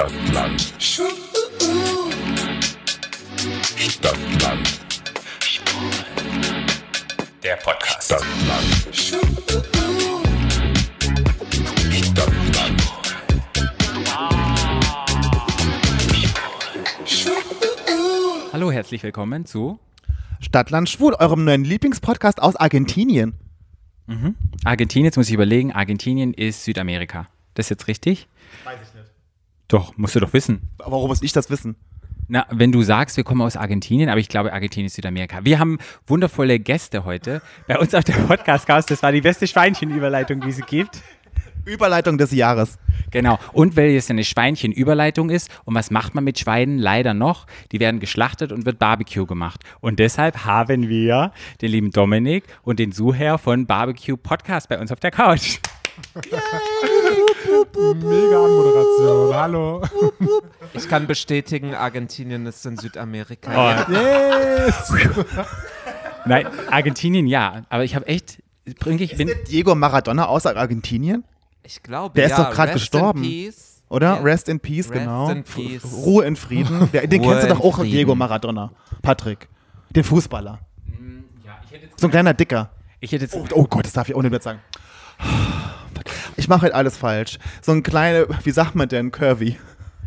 Stadtland. Stadtland. Der Podcast. Stadtland. Stadtland. Hallo, herzlich willkommen zu Stadtland Schwul, eurem neuen Lieblingspodcast aus Argentinien. Argentinien. Jetzt muss ich überlegen, Argentinien ist Südamerika. Das ist jetzt richtig? Weiß ich. Doch, musst du doch wissen. Warum muss ich das wissen? Na, wenn du sagst, wir kommen aus Argentinien, aber ich glaube, Argentinien ist Südamerika. Wir haben wundervolle Gäste heute bei uns auf der Podcast-Cast. Das war die beste Schweinchenüberleitung, die es gibt. Überleitung des Jahres. Genau. Und weil es eine Schweinchenüberleitung ist, und was macht man mit Schweinen leider noch? Die werden geschlachtet und wird Barbecue gemacht. Und deshalb haben wir den lieben Dominik und den Suher von Barbecue Podcast bei uns auf der Couch. Mega Anmoderation. Hallo. Ich kann bestätigen, Argentinien ist in Südamerika. Oh, Ja. Yes. Nein, Argentinien ja. Aber ich habe echt, bringe ich, bin, Diego Maradona aus Argentinien? Ich glaube, Der ist ja, doch grad rest gestorben. In peace. Oder? Ja. Rest in Peace, Rest genau. in peace. Ruhe in Frieden. Den Ruhe kennst du doch auch, Frieden. Diego Maradona. Patrick. Den Fußballer. So ein kleiner Dicker. ich hätte jetzt, Oh, oh Gott, das darf ich ohne Witz sagen. Ich mache halt alles falsch. So ein kleiner, wie sagt man denn, Curvy?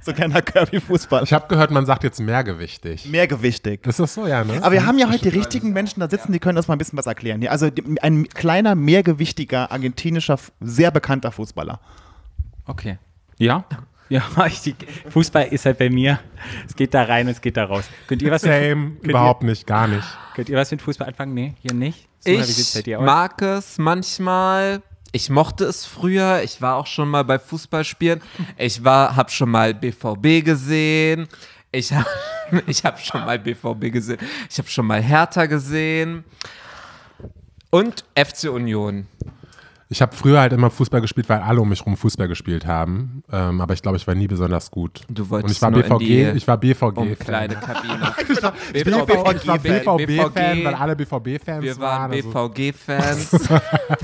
So ein kleiner Curvy-Fußballer. Ich habe gehört, man sagt jetzt mehrgewichtig. Mehrgewichtig. Ist das so, ja, ne? Aber wir haben ja heute die richtigen Menschen da sitzen, die können uns mal ein bisschen was erklären. Also ein kleiner, mehrgewichtiger, argentinischer, sehr bekannter Fußballer. okay. Ja? Ja, ich, die, Fußball ist halt bei mir. Es geht da rein und es geht da raus. Könnt ihr was mit, Same, könnt überhaupt nicht, gar nicht. Ihr, könnt ihr was mit Fußball anfangen? Nee, hier nicht? Bei Ich dir aus? mag es manchmal. Ich mochte es früher. Ich war auch schon mal bei Fußballspielen. Ich war, habe schon mal BVB gesehen. Ich habe ich hab schon mal BVB gesehen. Ich habe schon mal Hertha gesehen. Und FC Union. Ich habe früher halt immer Fußball gespielt, weil alle um mich rum Fußball gespielt haben. Ähm, aber ich glaube, ich war nie besonders gut. Du wolltest Und ich war BVG, ich war BVG. Ich bin BVG, ich war BVB-Fan, weil alle BVB-Fans Wir waren Also, BVG-Fans.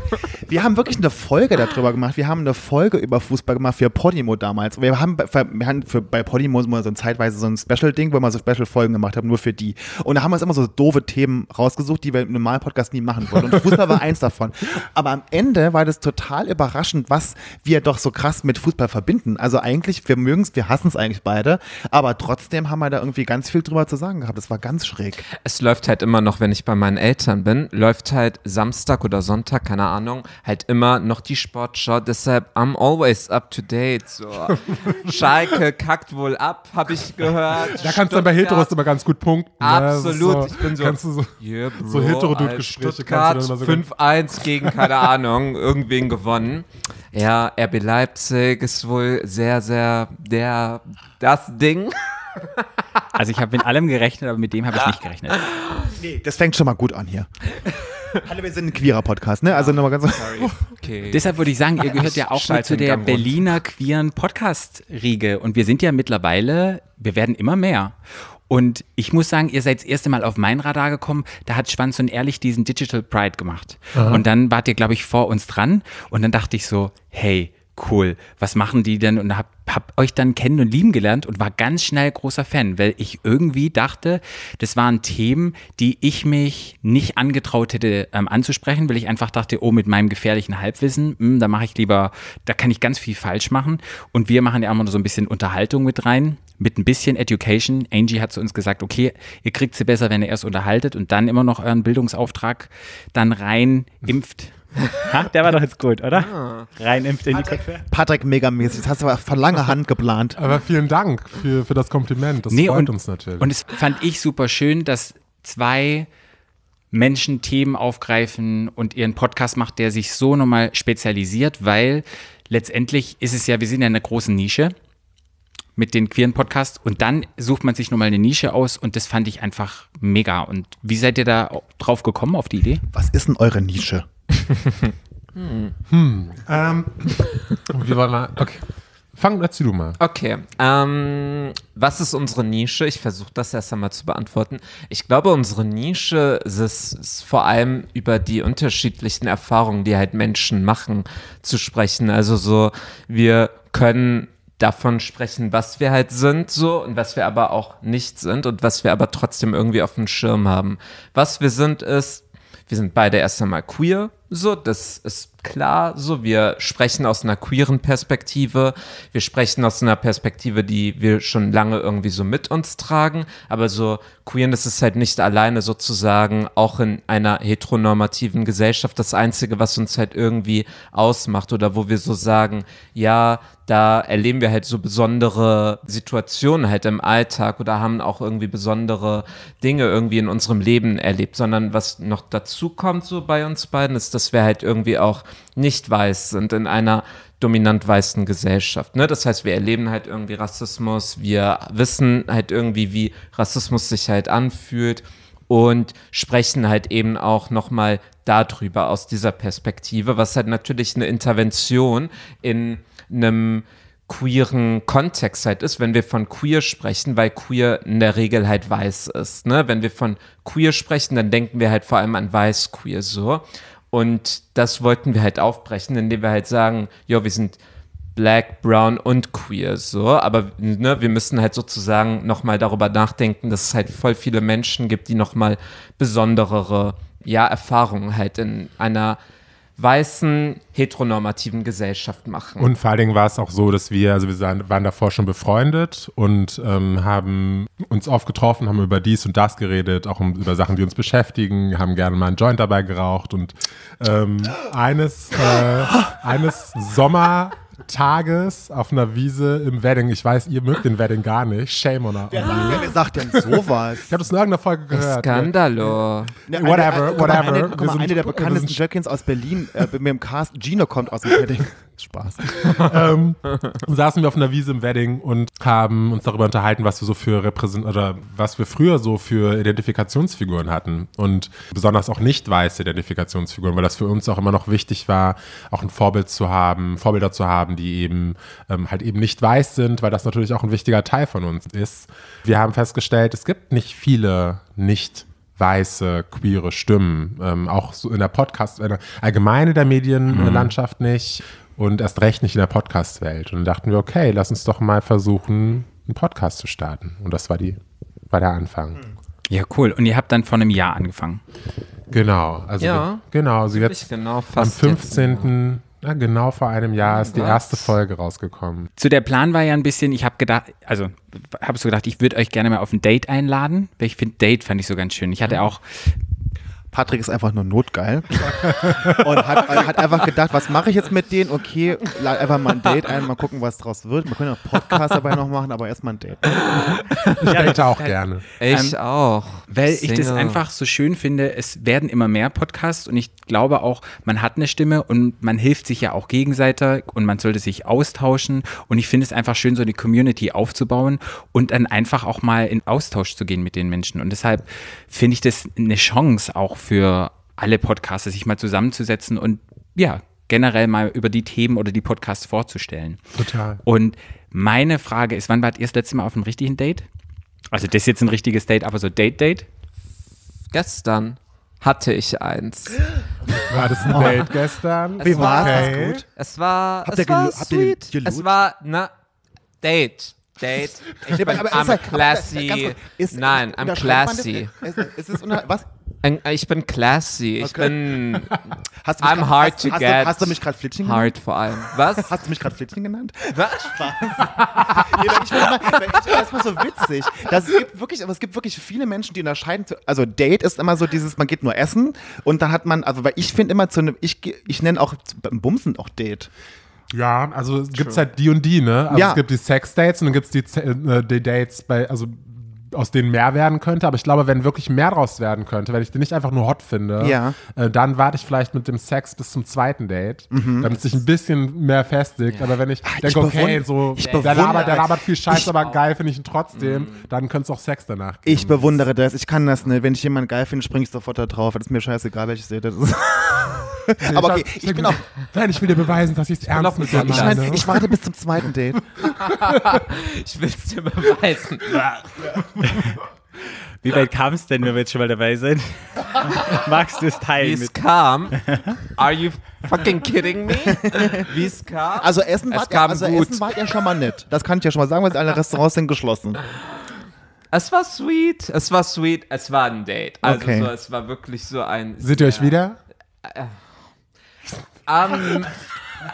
Wir haben wirklich eine Folge darüber gemacht. Wir haben eine Folge über Fußball gemacht für Podimo damals. Wir haben wir haben für, bei Podimo so ein zeitweise so ein Special-Ding, wo wir so Special-Folgen gemacht haben, nur für die. Und da haben wir uns immer so doofe Themen rausgesucht, die wir im normalen Podcast nie machen wollen. Und Fußball war eins davon. Aber am Ende war das total überraschend, was wir doch so krass mit Fußball verbinden. Also eigentlich, wir mögen es, wir hassen es eigentlich beide, aber trotzdem haben wir da irgendwie ganz viel drüber zu sagen gehabt. Das war ganz schräg. es läuft halt immer noch, wenn ich bei meinen Eltern bin, läuft halt Samstag oder Sonntag, keine Ahnung, halt immer noch die Sportschau. Deshalb, I'm always up to date. So. Schalke kackt wohl ab, habe ich gehört. Da kannst du bei Stuttgart- Heteros immer ganz gut punkten. ne? Das ist Absolut, ich bin so- Kannst du so Yeah, bro, So Hetero-Dude-Gespräche als kannst Stuttgart du dann immer so 5-1 gegen, keine Ahnung, irgendwen gewonnen. Ja, RB Leipzig ist wohl sehr, sehr der, das Ding. Also ich habe mit allem gerechnet, aber mit dem habe ich nicht gerechnet. Nee, das fängt schon mal gut an hier. Hallo, wir sind ein queerer Podcast, ne? Also nochmal ganz. Okay. Deshalb würde ich sagen, ihr gehört ja auch Schalte zu der. Berliner queeren Podcast-Riege. Und wir sind ja mittlerweile, wir werden immer mehr. Und ich muss sagen, ihr seid das erste Mal auf mein Radar gekommen. Da hat Schwanz und Ehrlich diesen Digital Pride gemacht. Und dann wart ihr, glaube ich, vor uns dran. Und dann dachte ich so, hey, cool, was machen die denn? Und hab, hab euch dann kennen und lieben gelernt und war ganz schnell großer Fan, weil ich irgendwie dachte, das waren Themen, die ich mich nicht angetraut hätte ähm, anzusprechen, weil ich einfach dachte, oh, mit meinem gefährlichen Halbwissen, hm, da mache ich lieber, da kann ich ganz viel falsch machen. Und wir machen ja immer so ein bisschen Unterhaltung mit rein, mit ein bisschen Education. Angie hat zu uns gesagt, okay, ihr kriegt sie besser, wenn ihr erst unterhaltet und dann immer noch euren Bildungsauftrag dann rein impft. Ha, der war doch jetzt gut, oder? Rein impft in die Köpfe. Patrick megamäßig. Das hast du aber von langer Hand geplant. Aber vielen Dank für, für das Kompliment. Das freut und, uns natürlich. Und es fand ich super schön, dass zwei Menschen Themen aufgreifen und ihren Podcast macht, der sich so nochmal spezialisiert, weil letztendlich ist es ja, wir sind ja in einer großen Nische mit den queeren Podcasts und dann sucht man sich nochmal eine Nische aus und das fand ich einfach mega. Und wie seid ihr da drauf gekommen, auf die Idee? Was ist denn eure Nische? ähm, wie wollen wir, okay. Fang, erzähl du mal. Okay, ähm, was ist unsere Nische? Ich versuche das erst einmal zu beantworten. Ich glaube, unsere Nische ist, es- ist vor allem über die unterschiedlichen Erfahrungen, die halt Menschen machen, zu sprechen. Also so, wir können davon sprechen, was wir halt sind, so und was wir aber auch nicht sind und was wir aber trotzdem irgendwie auf dem Schirm haben. Was wir sind, ist, wir sind beide erst einmal queer, so, das ist klar, so, wir sprechen aus einer queeren Perspektive, wir sprechen aus einer Perspektive, die wir schon lange irgendwie so mit uns tragen, aber so Queerness ist halt nicht alleine sozusagen auch in einer heteronormativen Gesellschaft das Einzige, was uns halt irgendwie ausmacht oder wo wir so sagen, ja, da erleben wir halt so besondere Situationen halt im Alltag oder haben auch irgendwie besondere Dinge irgendwie in unserem Leben erlebt, sondern was noch dazu kommt so bei uns beiden ist, dass wir halt irgendwie auch nicht weiß sind in einer dominant weißen Gesellschaft. Ne? Das heißt, wir erleben halt irgendwie Rassismus, wir wissen halt irgendwie, wie Rassismus sich halt anfühlt und sprechen halt eben auch nochmal darüber aus dieser Perspektive, was halt natürlich eine Intervention in einem queeren Kontext halt ist, wenn wir von queer sprechen, weil queer in der Regel halt weiß ist. Ne? Wenn wir von queer sprechen, dann denken wir halt vor allem an weiß queer so. Und das wollten wir halt aufbrechen, indem wir halt sagen, ja, wir sind black, brown und queer so, aber ne, wir müssen halt sozusagen nochmal darüber nachdenken, dass es halt voll viele Menschen gibt, die nochmal besonderere, ja, Erfahrungen halt in einer weißen, heteronormativen Gesellschaft machen. Und vor allen Dingen war es auch so, dass wir, also wir waren davor schon befreundet und ähm, haben uns oft getroffen, haben über dies und das geredet, auch um, über Sachen, die uns beschäftigen, haben gerne mal einen Joint dabei geraucht und ähm, eines, äh, eines Sommer Tages auf einer Wiese im Wedding. Ich weiß, ihr mögt den Wedding gar nicht. Shame on Wer sagt, wer sagt denn sowas? Ich habe das in irgendeiner Folge gehört. Skandalo. Ne, Whatever, guck mal, whatever. Eine, guck mal, sind- eine der bekanntesten Jöckins aus Berlin äh, mit dem Cast. Gino kommt aus dem Wedding. Spaß. ähm, saßen wir auf einer Wiese im Wedding und haben uns darüber unterhalten, was wir so für Repräsent oder was wir früher so für Identifikationsfiguren hatten und besonders auch nicht weiße Identifikationsfiguren, weil das für uns auch immer noch wichtig war, auch ein Vorbild zu haben, Vorbilder zu haben, die eben ähm, halt eben nicht weiß sind, weil das natürlich auch ein wichtiger Teil von uns ist. Wir haben festgestellt, es gibt nicht viele nicht weiße, queere Stimmen, ähm, auch so in der Podcast, in der allgemeine der Medienlandschaft nicht und erst recht nicht in der Podcast-Welt. Und dann dachten wir, okay, lass uns doch mal versuchen, einen Podcast zu starten. Und das war die, war der Anfang. Ja, cool. Und ihr habt dann vor einem Jahr angefangen. Genau. Also Ja. wir, genau, also jetzt genau, am fast 15. Ja, genau vor einem Jahr ist die Was? erste Folge rausgekommen. Zu der Plan war ja ein bisschen, ich habe gedacht, also habe so gedacht, ich würde euch gerne mal auf ein Date einladen, weil ich finde, Date fand ich so ganz schön. Ich hatte auch, Patrick ist einfach nur notgeil und hat, hat einfach gedacht, was mache ich jetzt mit denen? Okay, lad einfach mal ein Date ein, mal gucken, was draus wird. Wir können auch Podcast dabei noch machen, aber erstmal ein Date. Ich date auch gerne. Ich Ähm, auch. weil ich das Single. einfach so schön finde, es werden immer mehr Podcasts und ich glaube auch, man hat eine Stimme und man hilft sich ja auch gegenseitig und man sollte sich austauschen und ich finde es einfach schön, so eine Community aufzubauen und dann einfach auch mal in Austausch zu gehen mit den Menschen und deshalb finde ich das eine Chance auch für alle Podcaster, sich mal zusammenzusetzen und ja, generell mal über die Themen oder die Podcasts vorzustellen. Total. Und meine Frage ist, wann wart ihr das letzte Mal auf einem richtigen Date? Also das ist jetzt ein richtiges Date, aber so Date-Date? Gestern hatte ich eins. War das ein Date gestern? Wie war's? Okay. Gut? Es war, Habt es war gelu- habt ihr sweet. Es war, na, Date. Date. Ich bin, Aber- aber I'm ist classy. ist- Nein, I'm classy. Ist, ist es unter, was? Ich bin classy. Ich Okay. bin Hast du mich I'm grad- hard hast, to hast, get. Du, hast du mich gerade Flitsching genannt? hard vor allem. Was? Hast du mich gerade Flitsching genannt? Was? Nee, weil ich, weil ich, das war so witzig. Das, es gibt wirklich, aber es gibt wirklich viele Menschen, die unterscheiden. zu- Also Date ist immer so dieses, man geht nur essen und dann hat man, also weil ich finde immer zu einem, ich, ich nenne auch beim Bumsen auch Date. Ja, also es gibt halt die und die, ne? Also Ja. es gibt die Sex-Dates und dann gibt es die, äh, die Dates, bei, also aus denen mehr werden könnte. Aber ich glaube, wenn wirklich mehr draus werden könnte, wenn ich den nicht einfach nur hot finde, Ja. äh, dann warte ich vielleicht mit dem Sex bis zum zweiten Date, damit es sich ein bisschen mehr festigt. Aber wenn ich ich denke, okay, bewund- so, ich der, bewundere- labert, der labert viel Scheiß, ich- aber geil finde ich ihn trotzdem, dann könnte es auch Sex danach geben. Ich bewundere das, ich kann das nicht. Wenn ich jemanden geil finde, springe ich sofort da drauf. Das ist mir scheißegal, welches Date das ist. Aber okay, ich bin auch, Nein, ich will dir beweisen, dass ich es ernst mit dir ich, meine. ich warte bis zum zweiten Date. Ich will es dir beweisen. Wie weit kam es denn, wenn wir jetzt schon mal dabei sind? Magst du es Wie teilen? es Mit? kam. Are you fucking kidding me? Wie es kam. Also Essen, Es war, kam also gut. Essen war ja schon mal nett. Das kann ich ja schon mal sagen, weil alle Restaurants sind geschlossen. Es war sweet. Es war sweet. Es war ein Date. Also Okay. so, es war wirklich so ein. Seht ihr euch wieder? Ähm,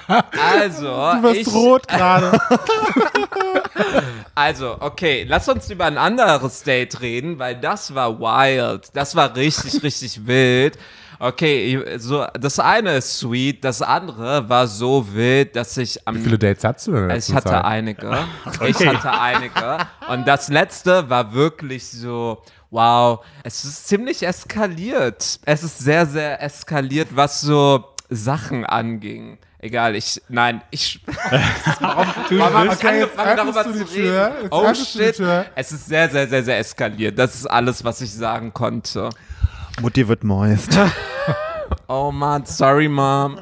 also, Du wirst ich, rot gerade. also, okay, lass uns über ein anderes Date reden, weil das war wild. Das war richtig, richtig wild. Okay, so, das eine ist sweet, das andere war so wild, dass ich am Wie viele Dates hast du denn Ich hatte Zeit? einige. Ich hatte einige. Und das letzte war wirklich so, wow, es ist ziemlich eskaliert. Es ist sehr, sehr eskaliert, was so Sachen anging. Egal, ich, nein, ich, warum, warum habe ich Okay, angefangen, darüber du zu Tür. reden? Jetzt Oh du shit, Tür. es ist sehr, sehr, sehr, sehr eskaliert. Das ist alles, was ich sagen konnte. Mutti wird moist. Oh man, sorry, Mom.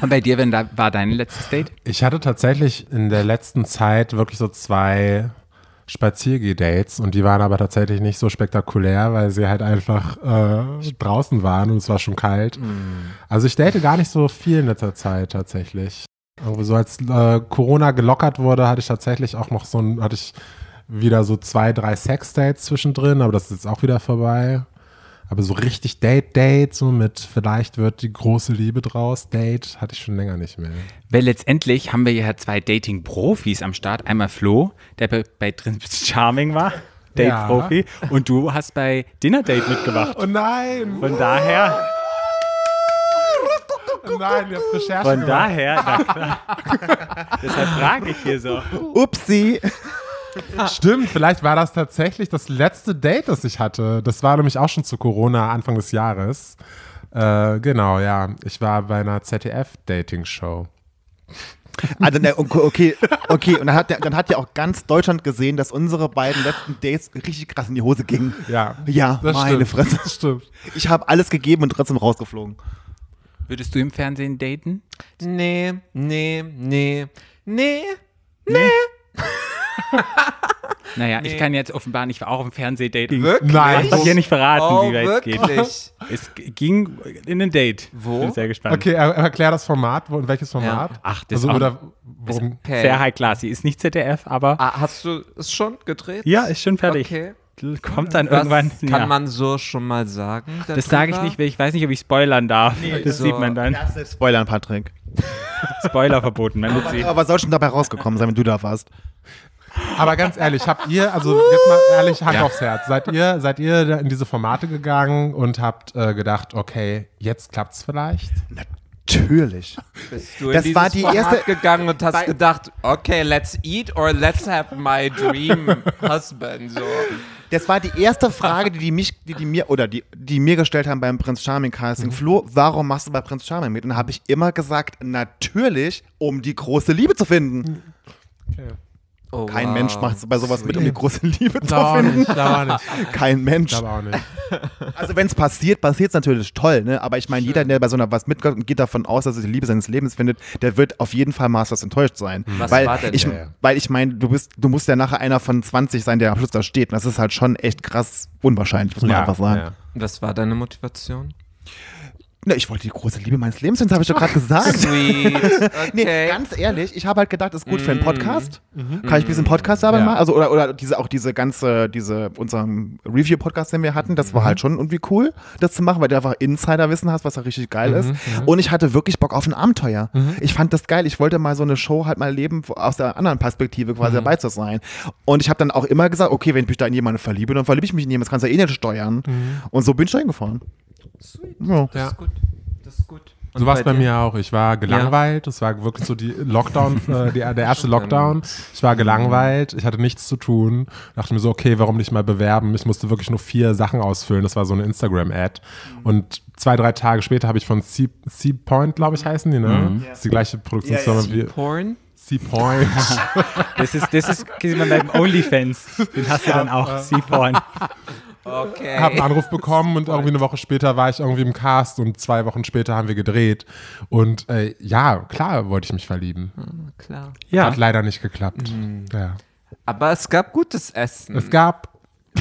Und bei dir, wenn da war dein letztes Date? Ich hatte tatsächlich in der letzten Zeit wirklich so zwei Spaziergeh-Dates und die waren aber tatsächlich nicht so spektakulär, weil sie halt einfach äh, draußen waren und es war schon kalt. Also ich date gar nicht so viel in letzter Zeit tatsächlich. Irgendwie so als äh, Corona gelockert wurde, hatte ich tatsächlich auch noch so ein, hatte ich wieder so zwei, drei Sex-Dates zwischendrin, aber das ist jetzt auch wieder vorbei. Aber so richtig Date-Date, so mit vielleicht wird die große Liebe draus, Date, hatte ich schon länger nicht mehr. Weil letztendlich haben wir ja zwei Dating-Profis am Start. Einmal Flo, der bei, bei Charming war, Date-Profi. Und du hast bei Dinner Date mitgemacht. Oh nein! Von daher, Nein, ihr habt Recherche von gemacht. daher, na klar. Deshalb frage ich hier so. Upsi. Stimmt, vielleicht war das tatsächlich das letzte Date, das ich hatte. Das war nämlich auch schon zu Corona, Anfang des Jahres. Äh, genau, ja. Ich war bei einer ZDF-Dating-Show. Also, ne, okay, okay. Und dann hat, dann hat ja auch ganz Deutschland gesehen, dass unsere beiden letzten Dates richtig krass in die Hose gingen. Ja, Ja, das meine stimmt. Fresse. Das stimmt. Ich habe alles gegeben und trotzdem rausgeflogen. Würdest du im Fernsehen daten? Nee, nee, nee, nee. Naja, ich Nee. kann jetzt offenbar nicht, ich war auch im Fernsehdating. Wirklich? Nein. Ich darf hier nicht verraten, oh, wie weit es geht. Es ging in ein Date. Wo? Bin sehr gespannt. Okay, er, erklär das Format. Wo, in welches Format? Ach, das also, ist auch- oder worum? Okay. Sehr high class. Sie ist nicht ZDF, aber Ah, hast du es schon gedreht? ja, ist schon fertig. Okay. Kommt dann Was irgendwann. kann ja. man so schon mal sagen? das sage ich nicht, weil ich weiß nicht, ob ich spoilern darf. das so- sieht man dann. Das Spoilern, Patrick. Spoiler verboten. Man. Aber was soll schon dabei rausgekommen sein, wenn du da warst? Aber ganz ehrlich, habt ihr, also jetzt mal ehrlich, Hand aufs Herz, seid ihr, seid ihr da in diese Formate gegangen und habt äh, gedacht, okay, jetzt klappt's vielleicht? Natürlich. Bist du Das in war dieses die Format erste- gegangen und hast gedacht, okay, let's eat or let's have my dream husband. So. Das war die erste Frage, die, die mich, die, die mir oder die, die mir gestellt haben beim Prinz Charming Casting. Mhm. Flo, warum machst du bei Prinz Charming mit? Und da habe ich immer gesagt, natürlich, um die große Liebe zu finden. Oh, Kein wow. Mensch macht bei sowas mit, um die große Liebe zu finden. nicht, auch nicht. Kein Mensch. Auch nicht. Also wenn es passiert, passiert es natürlich toll, ne? Aber ich meine, jeder, der bei so einer was mitkommt und geht davon aus, dass er die Liebe seines Lebens findet, der wird auf jeden Fall masters enttäuscht sein. Was weil war denn ich, der? weil ich meine, du bist, du musst ja nachher einer von 20 sein, der am Schluss da steht. Und das ist halt schon echt krass unwahrscheinlich, muss man einfach sagen. ja. Was war deine Motivation? Ne, ich wollte die große Liebe meines Lebens finden, das habe ich doch gerade gesagt. Sweet. Okay. Nee, ganz ehrlich, ich habe halt gedacht, das ist gut für einen Podcast. Kann ich diesen Podcast dabei Ja. machen? Also, oder, oder diese, auch diese ganze, diese, unseren Review-Podcast, den wir hatten, das war halt schon irgendwie cool, das zu machen, weil du einfach Insider-Wissen hast, was ja richtig geil ist. Und ich hatte wirklich Bock auf ein Abenteuer. Ich fand das geil. Ich wollte mal so eine Show halt mal erleben, wo- aus der anderen Perspektive quasi dabei zu sein. Und ich habe dann auch immer gesagt, okay, wenn ich mich da in jemanden verliebe, dann verliebe ich mich in jemanden, das kannst du ja eh nicht steuern. Und so bin ich da hingefahren. Sweet. Ja. Das ist gut. Das ist gut. Und So war es bei dir? mir auch. Ich war gelangweilt. Das war wirklich so die Lockdown, äh, die, der erste Lockdown. Ich war gelangweilt. Ich hatte nichts zu tun. Dachte mir so, okay, warum nicht mal bewerben? Ich musste wirklich nur vier Sachen ausfüllen. Das war so eine Instagram-Ad. Und zwei, drei Tage später habe ich von Sea, Sea Point, glaube ich, heißen die, ne? Das ist die gleiche Produktionsfirma wie Porn? Sea Point. Das ist, das ist quasi beim OnlyFans. Den hast du dann auch. Seaporn. Okay. habe einen Anruf bekommen und irgendwie eine Woche später war ich irgendwie im Cast und zwei Wochen später haben wir gedreht. Und äh, ja, klar wollte ich mich verlieben. Klar. Ja. Hat leider nicht geklappt. Ja. Aber es gab gutes Essen. Es gab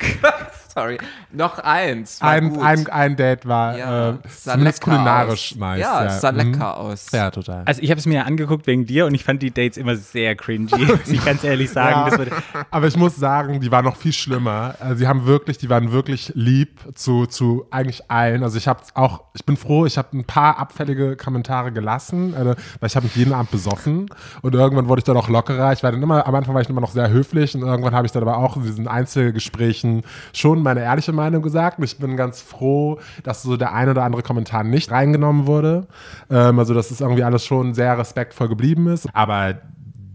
Sorry. Noch eins. War Ein, gut. ein, ein Date war ja, äh, zumindest lecker kulinarisch aus. nice. Ja, es sah Mhm. lecker aus. Ja, total. Also ich habe es mir angeguckt wegen dir und ich fand die Dates immer sehr cringy, muss ich ganz ehrlich sagen. Ja. Aber ich muss sagen, die waren noch viel schlimmer. Also sie haben wirklich, die waren wirklich lieb zu, zu eigentlich allen. Also ich habe auch, ich bin froh, ich habe ein paar abfällige Kommentare gelassen, äh, weil ich habe mich jeden Abend besoffen und irgendwann wurde ich dann auch lockerer. Ich war dann immer, am Anfang war ich immer noch sehr höflich und irgendwann habe ich dann aber auch in diesen Einzelgesprächen schon meine ehrliche Meinung gesagt. Und ich bin ganz froh, dass so der ein oder andere Kommentar nicht reingenommen wurde. Ähm, also dass es irgendwie alles schon sehr respektvoll geblieben ist. Aber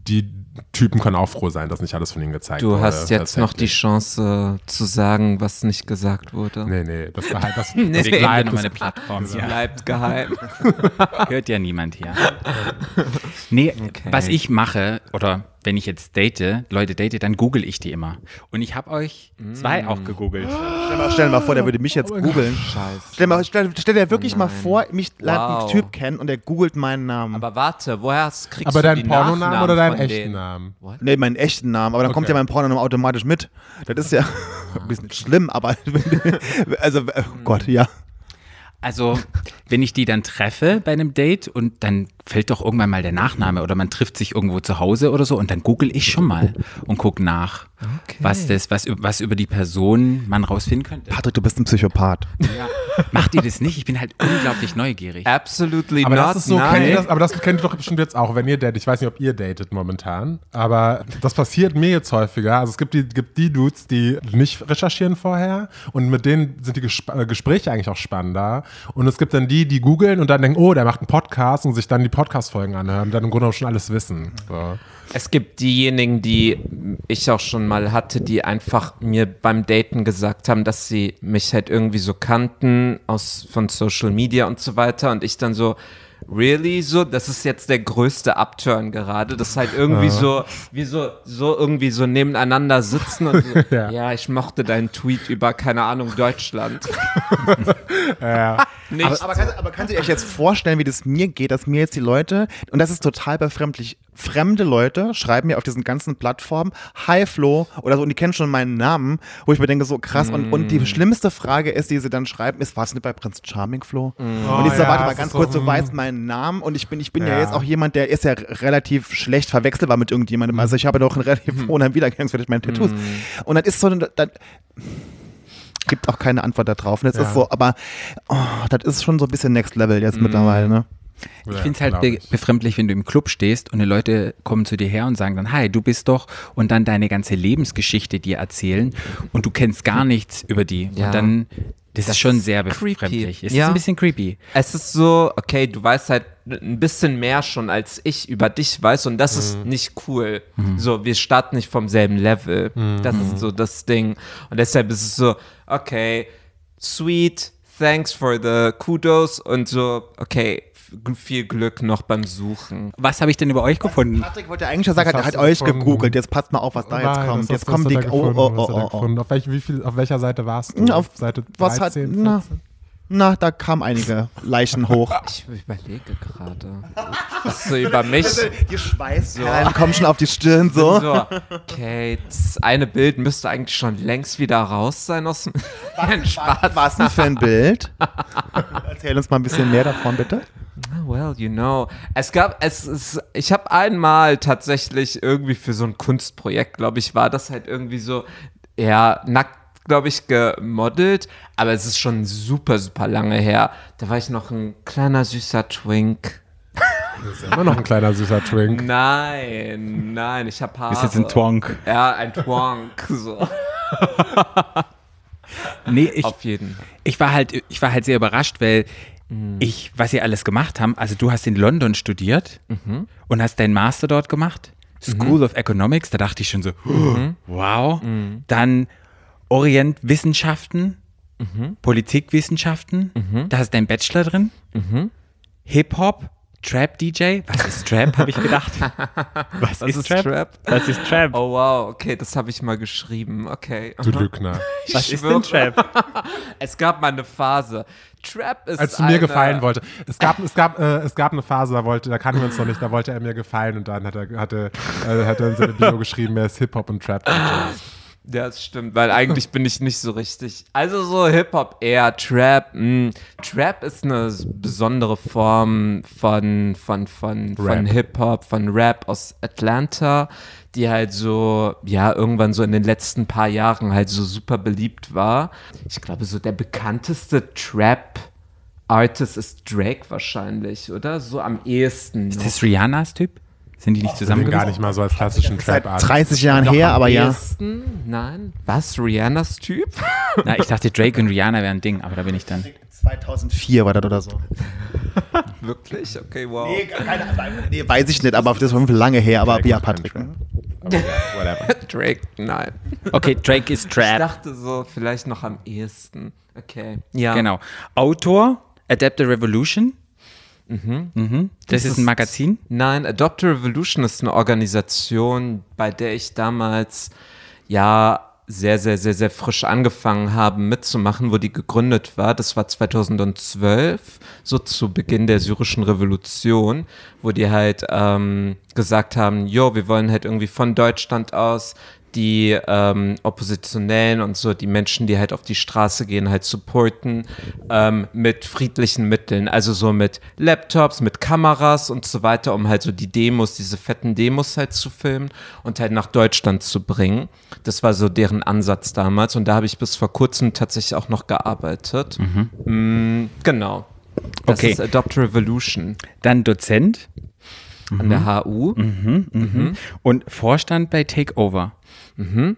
die Typen können auch froh sein, dass nicht alles von ihnen gezeigt Du wurde. hast jetzt noch die. Chance zu sagen, was nicht gesagt wurde. Nee, nee, das war halt das. Nee. das bleibt nochmal eine das- Plattform hier. Bleibt geheim. Hört ja niemand hier. Nee, Okay. was ich mache, oder wenn ich jetzt date, Leute date, dann google ich die immer. Und ich habe euch zwei auch gegoogelt. Stell mal, stell mal vor, der würde mich jetzt googeln. Scheiße. Stell, mal, stell, stell dir wirklich mal nein. vor, mich lernt Wow. ein Typ kennen und der googelt meinen Namen. Aber warte, woher hast, kriegst Aber du deinen die Pornonamen Nachnamen oder deinen von echten denen? Namen? Nee, meinen echten Namen, aber dann kommt ja mein Pornonamen automatisch mit. Das ist ja ein bisschen schlimm, aber also, oh Gott, ja. Also, wenn ich die dann treffe bei einem Date und dann fällt doch irgendwann mal der Nachname oder man trifft sich irgendwo zu Hause oder so und dann google ich schon mal und gucke nach, was das, was, was über die Person man rausfinden könnte. Patrick, du bist ein Psychopath. Ja. Macht ihr das nicht? Ich bin halt unglaublich neugierig. Absolutely Aber not. das ist so, nein. kennt ihr das, aber das kennt ihr doch bestimmt jetzt auch, wenn ihr datet. Ich weiß nicht, ob ihr datet momentan, aber das passiert mir jetzt häufiger. Also es gibt die, gibt die Dudes, die nicht recherchieren vorher und mit denen sind die Gesp äh, Gespräche eigentlich auch spannender. Und es gibt dann die, die googeln und dann denken, oh, der macht einen Podcast und sich dann die Podcast-Folgen anhören dann im Grunde genommen schon alles wissen. So. Es gibt diejenigen, die ich auch schon mal hatte, die einfach mir beim Daten gesagt haben, dass sie mich halt irgendwie so kannten aus von Social Media und so weiter und ich dann so Really so, das ist jetzt der größte Upturn gerade, das halt irgendwie so, wie so, so irgendwie so nebeneinander sitzen und so, Ja. ja. ich mochte deinen Tweet über, keine Ahnung, Deutschland. Nicht Aber, aber, kannst, aber kannst du dir jetzt vorstellen, wie das mir geht, dass mir jetzt die Leute, und das ist total befremdlich, fremde Leute schreiben mir auf diesen ganzen Plattformen, Hi Flo oder so, und die kennen schon meinen Namen, wo ich mir denke, so krass. Und, und Mm. die schlimmste Frage ist, die sie dann schreiben, ist, warst du nicht bei Prinz Charming Flo? Oh, und ich so, ja, warte mal ganz kurz, so, du mm. weißt meinen Namen und ich bin, ich bin ja. Ja. jetzt auch jemand, der ist ja relativ schlecht verwechselbar mit irgendjemandem. Also ich habe doch einen relativ hohen Wiedererkennungswert durch meine Tattoos. Und das ist so, dann, gibt auch keine Antwort darauf. Und das Ja. ist so, aber oh, das ist schon so ein bisschen Next Level jetzt mittlerweile, ne? Ich finde es halt be befremdlich, wenn du im Club stehst und die Leute kommen zu dir her und sagen dann, hi, du bist doch und dann deine ganze Lebensgeschichte dir erzählen und du kennst gar nichts über die. Ja. Und dann, das, Das ist schon sehr creepy. befremdlich. Es Ja. ist ein bisschen creepy. Es ist so, okay, du weißt halt ein bisschen mehr schon, als ich über dich weiß und das ist nicht cool. So, wir starten nicht vom selben Level. Das ist so das Ding. Und deshalb ist es so, okay, sweet, thanks for the kudos und so, okay, viel Glück noch beim Suchen. Was habe ich denn über euch gefunden? Patrick wollte eigentlich schon sagen, er hat euch gefunden? gegoogelt. Jetzt passt mal auf, was da jetzt Nein, kommt. was Jetzt kommen die. du Oh, gefunden? oh, oh, oh, oh. Auf, welch, wie viel, auf welcher Seite warst du? Na, auf- Seite was hat- 13, na. 14? Na, da kamen einige Leichen hoch. Ich überlege gerade. Was so über mich. Die Schweißperlen kommen schon auf die Stirn so. So, okay, das eine Bild müsste eigentlich schon längst wieder raus sein aus dem. Nein, Spaß. Was denn für ein Bild? Erzähl uns mal ein bisschen mehr davon, bitte. Well, you know. Es gab, es ist, ich habe einmal tatsächlich irgendwie für so ein Kunstprojekt, glaube ich, war das halt irgendwie so, ja, nackt, glaube ich, gemodelt, aber es ist schon super, super lange her. Da war ich noch ein kleiner, süßer Twink. Das ist immer noch ein kleiner süßer Twink. Nein, nein, ich habe Haare. Bist jetzt ein Twonk. Ja, ein Twonk, so. Nee, ich, Auf jeden. ich war halt, ich war halt sehr überrascht, weil ich, was sie alles gemacht haben, also du hast in London studiert und hast deinen Master dort gemacht, School of Economics, da dachte ich schon so, wow. Dann Orientwissenschaften, Politikwissenschaften, da hast du deinen Bachelor drin, Hip-Hop, Trap-DJ, was ist Trap, habe ich gedacht. Was, Was ist Trap? Was ist Trap? Oh wow, okay, das habe ich mal geschrieben. Okay. Du Lügner. was ist denn. Trap? Es gab mal eine Phase. Trap ist Als du mir eine, gefallen wollte. Es gab, es gab, äh, es gab eine Phase, da wollte, da kannten wir uns noch nicht, da wollte er mir gefallen und dann hat er, hat er, äh, hat er in seine Bio geschrieben, er ist Hip-Hop und Trap. Ja, das stimmt, weil eigentlich bin ich nicht so richtig. Also so Hip-Hop eher, Trap. Mh. Trap ist eine besondere Form von, von, von, von. Hip-Hop, von Rap aus Atlanta, die halt so, ja, irgendwann so in den letzten paar Jahren halt so super beliebt war. Ich glaube, so der bekannteste Trap. Artist ist Drake wahrscheinlich, oder? So am ehesten. Ist noch. das Rihannas Typ? Sind die nicht Ich zusammengekommen? gar nicht mal so als klassischen Seit Trap 30 Jahren her, am aber ja. ehesten? Nein. Was? Rihannas Typ? Na, ich dachte, Drake und Rihanna wären ein Ding, aber da bin ich dann. 2004 war das oder so. Wirklich? Okay, wow. Nee, keine. Nee, weiß ich nicht, aber das war lange her. Aber Drake ja, Patrick. Ne? Aber ja. Drake, nein. Okay, Drake ist Ich Trap. dachte so, vielleicht noch am ehesten. Okay. Ja. Genau. Autor, Adapt the Revolution. Mhm. Das, ist ein Magazin. Nein, Adopt a Revolution ist eine Organisation, bei der ich damals ja sehr, sehr, sehr, sehr frisch angefangen habe mitzumachen, wo die gegründet war. Das war 2012, so zu Beginn der syrischen Revolution, wo die halt ähm, gesagt haben, jo, wir wollen halt irgendwie von Deutschland aus die ähm, Oppositionellen und so, die Menschen, die halt auf die Straße gehen, halt supporten ähm, mit friedlichen Mitteln. Also so mit Laptops, mit Kameras und so weiter, um halt so die Demos, diese fetten Demos halt zu filmen und halt nach Deutschland zu bringen. Das war so deren Ansatz damals und da habe ich bis vor kurzem tatsächlich auch noch gearbeitet. Mm, genau. Das Okay. ist Adopt Revolution Dann Dozent an der HU. und Vorstand bei Takeover.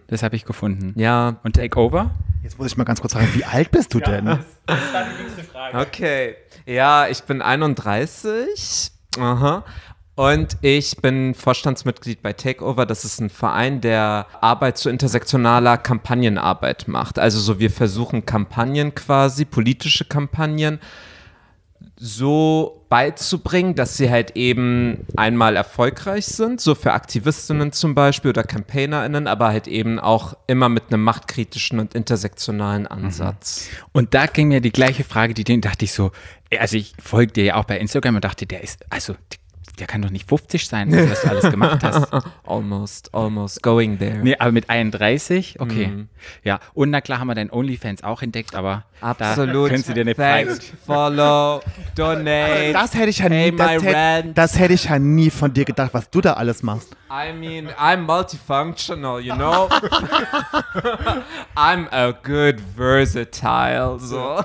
Das habe ich gefunden. Ja, Und Takeover? Jetzt muss ich mal ganz kurz fragen, wie alt bist du denn? Okay. Ja, ich bin 31. Aha. Und ich bin Vorstandsmitglied bei Takeover. Das ist ein Verein, der Arbeit zu intersektionaler Kampagnenarbeit macht. Also so, wir versuchen Kampagnen quasi, politische Kampagnen, so beizubringen, dass sie halt eben einmal erfolgreich sind, so für Aktivistinnen zum Beispiel oder CampaignerInnen, aber halt eben auch immer mit einem machtkritischen und intersektionalen Ansatz. Und da ging mir die gleiche Frage, die den dachte ich so, also ich folge dir ja auch bei Instagram und dachte, der ist, also der kann doch nicht 50 sein, was du alles gemacht hast. Almost, almost going there. Nee, aber mit 31, okay. Ja, und na klar haben wir deinen OnlyFans auch entdeckt, aber Absolut. da können sie dir Frage. Thanks, follow, donate. Das hätte ich ja nie, das my hätte, rent. das hätte ich ja nie von dir gedacht, was du da alles machst. I mean, I'm multifunctional, you know? I'm a good versatile, so.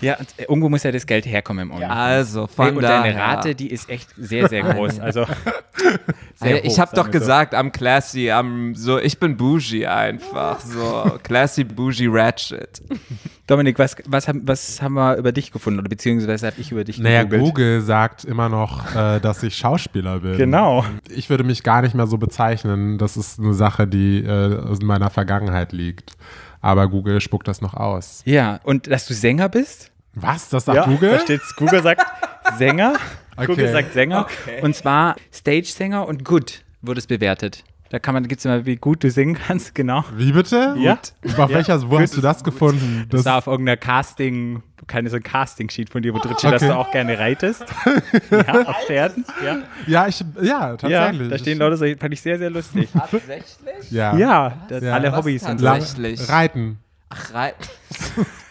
Ja, und, äh, irgendwo muss ja das Geld herkommen im OnlyFans. Also, Hey, von und daher. deine Rate, die ist echt sehr, sehr groß. Also, sehr ich habe doch wir so. gesagt, I'm classy, I'm so, ich bin bougie einfach, so classy, bougie, ratchet. Dominik, was, was, haben, was haben wir über dich gefunden oder beziehungsweise habe ich über dich Naja, gegoogelt? Google sagt immer noch, äh, dass ich Schauspieler bin. Genau. Ich würde mich gar nicht mehr so bezeichnen. Das ist eine Sache, die äh, aus meiner Vergangenheit liegt. Aber Google spuckt das noch aus. Ja, und dass du Sänger bist? Was? Das sagt Google? Da steht's, Google sagt Sänger. Okay. Google sagt Sänger. Und zwar Stage-Sänger und gut wird es bewertet. Da kann man, gibt es immer, wie gut du singen kannst, genau. Wie bitte? Ja. Auf welcher, wo hast du das gefunden? Das war auf irgendeiner Casting, keine so ein Casting-Sheet von dir, wo drin steht, dass Okay. du auch gerne reitest. ja, auf Pferden. Ja, ja, ich, ja, ja tatsächlich. da stehen Leute so, fand ich sehr, sehr lustig. Tatsächlich? Ja. Ja, das, Ja. alle Was Hobbys und so. Reiten. Ach, rei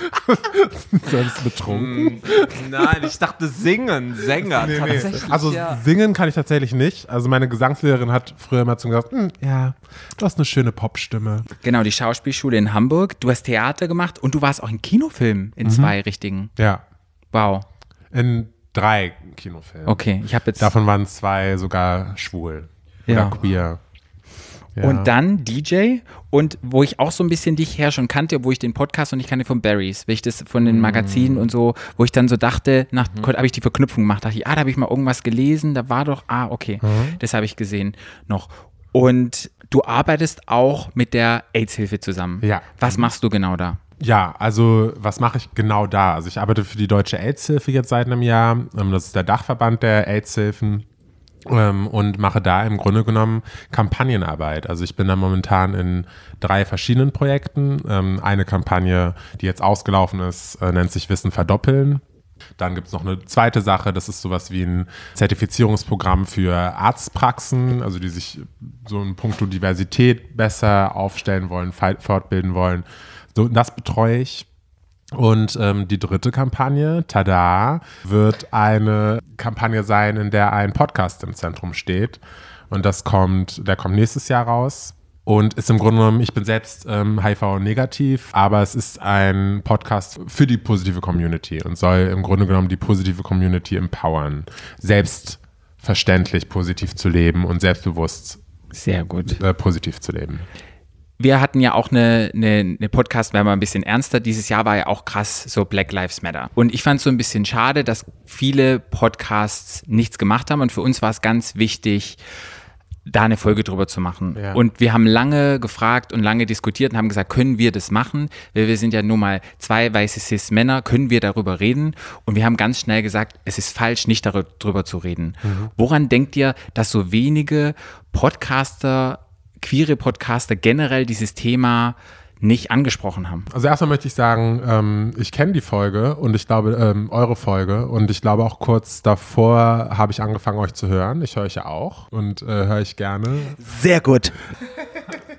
Sonst betrunken. Nein, ich dachte singen, Sänger, Nee, nee. tatsächlich. Also ja. singen kann ich tatsächlich nicht. Also meine Gesangslehrerin hat früher immer zu mir gesagt, "Hm, ja, du hast eine schöne Popstimme. Genau, die Schauspielschule in Hamburg. Du hast Theater gemacht und du warst auch in Kinofilmen in zwei richtigen. Ja. Wow. In drei Kinofilmen. Okay, ich habe jetzt. Davon waren zwei sogar schwul. Ja. Oder queer. Ja. Und dann DJ und wo ich auch so ein bisschen dich her schon kannte, wo ich den Podcast und ich kannte von Barrys, weil ich das von den Magazinen und so, wo ich dann so dachte, nach habe ich die Verknüpfung gemacht, dachte ich, ah, da habe ich mal irgendwas gelesen, da war doch, ah, okay, das habe ich gesehen noch. Und du arbeitest auch mit der AIDS-Hilfe zusammen. Ja. Was machst du genau da? Ja, also was mache ich genau da? Also ich arbeite für die Deutsche AIDS-Hilfe jetzt seit einem Jahr. Ähm, Das ist der Dachverband der AIDS-Hilfen. Ähm, und mache da im Grunde genommen Kampagnenarbeit. Also ich bin da momentan in drei verschiedenen Projekten. Ähm, eine Kampagne, die jetzt ausgelaufen ist, äh, nennt sich Wissen verdoppeln. Dann gibt es noch eine zweite Sache, das ist sowas wie ein Zertifizierungsprogramm für Arztpraxen, also die sich so in puncto Diversität besser aufstellen wollen, fortbilden wollen. So, das betreue ich. Und ähm, die dritte Kampagne, Tada, wird eine Kampagne sein, in der ein Podcast im Zentrum steht. Und das kommt, der kommt nächstes Jahr raus. Und ist im Grunde genommen, ich bin selbst ähm, HIV-negativ, aber es ist ein Podcast für die positive Community und soll im Grunde genommen die positive Community empowern, selbstverständlich positiv zu leben und selbstbewusst Sehr gut. äh, positiv zu leben. Wir hatten ja auch eine, eine, eine Podcast, wir mal ein bisschen ernster. Dieses Jahr war ja auch krass so Black Lives Matter. Und ich fand es so ein bisschen schade, dass viele Podcasts nichts gemacht haben. Und für uns war es ganz wichtig, da eine Folge drüber zu machen. Ja. Und wir haben lange gefragt und lange diskutiert und haben gesagt, können wir das machen? Weil wir sind ja nur mal zwei weiße Cis-Männer, können wir darüber reden? Und wir haben ganz schnell gesagt, es ist falsch, nicht darüber zu reden. Woran denkt ihr, dass so wenige Podcaster, queere Podcaster generell dieses Thema nicht angesprochen haben? Also erstmal möchte ich sagen, ähm, ich kenne die Folge und ich glaube, ähm, eure Folge und ich glaube auch kurz davor habe ich angefangen, euch zu hören. Ich höre euch ja auch und äh, höre ich gerne. Sehr gut.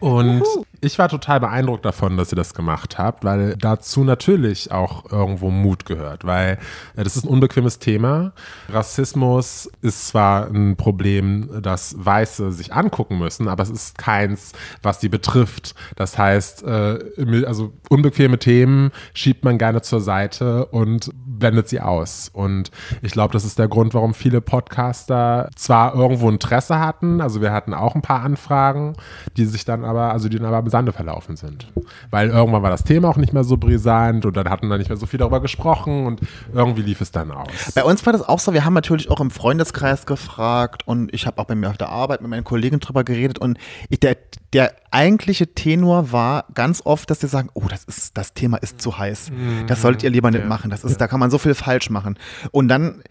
Und ich war total beeindruckt davon, dass ihr das gemacht habt, weil dazu natürlich auch irgendwo Mut gehört, weil äh, das ist ein unbequemes Thema. Rassismus ist zwar ein Problem, das Weiße sich angucken müssen, aber es ist keins, was die betrifft. Das heißt, äh, also unbequeme Themen schiebt man gerne zur Seite und blendet sie aus. Und ich glaube, das ist der Grund, warum viele Podcaster zwar irgendwo Interesse hatten, also wir hatten auch ein paar Anfragen, die sich dann aber, also die dann aber im Sande verlaufen sind. Weil irgendwann war das Thema auch nicht mehr so brisant und dann hatten wir nicht mehr so viel darüber gesprochen und irgendwie lief es dann aus. Bei uns war das auch so, wir haben natürlich auch im Freundeskreis gefragt und ich habe auch bei mir auf der Arbeit mit meinen Kollegen drüber geredet und ich, der, der eigentliche Tenor war ganz oft, dass sie sagen, oh, das ist, das Thema ist zu heiß. Das solltet ihr lieber nicht machen. Das ist, da kann man so viel falsch machen. Und dann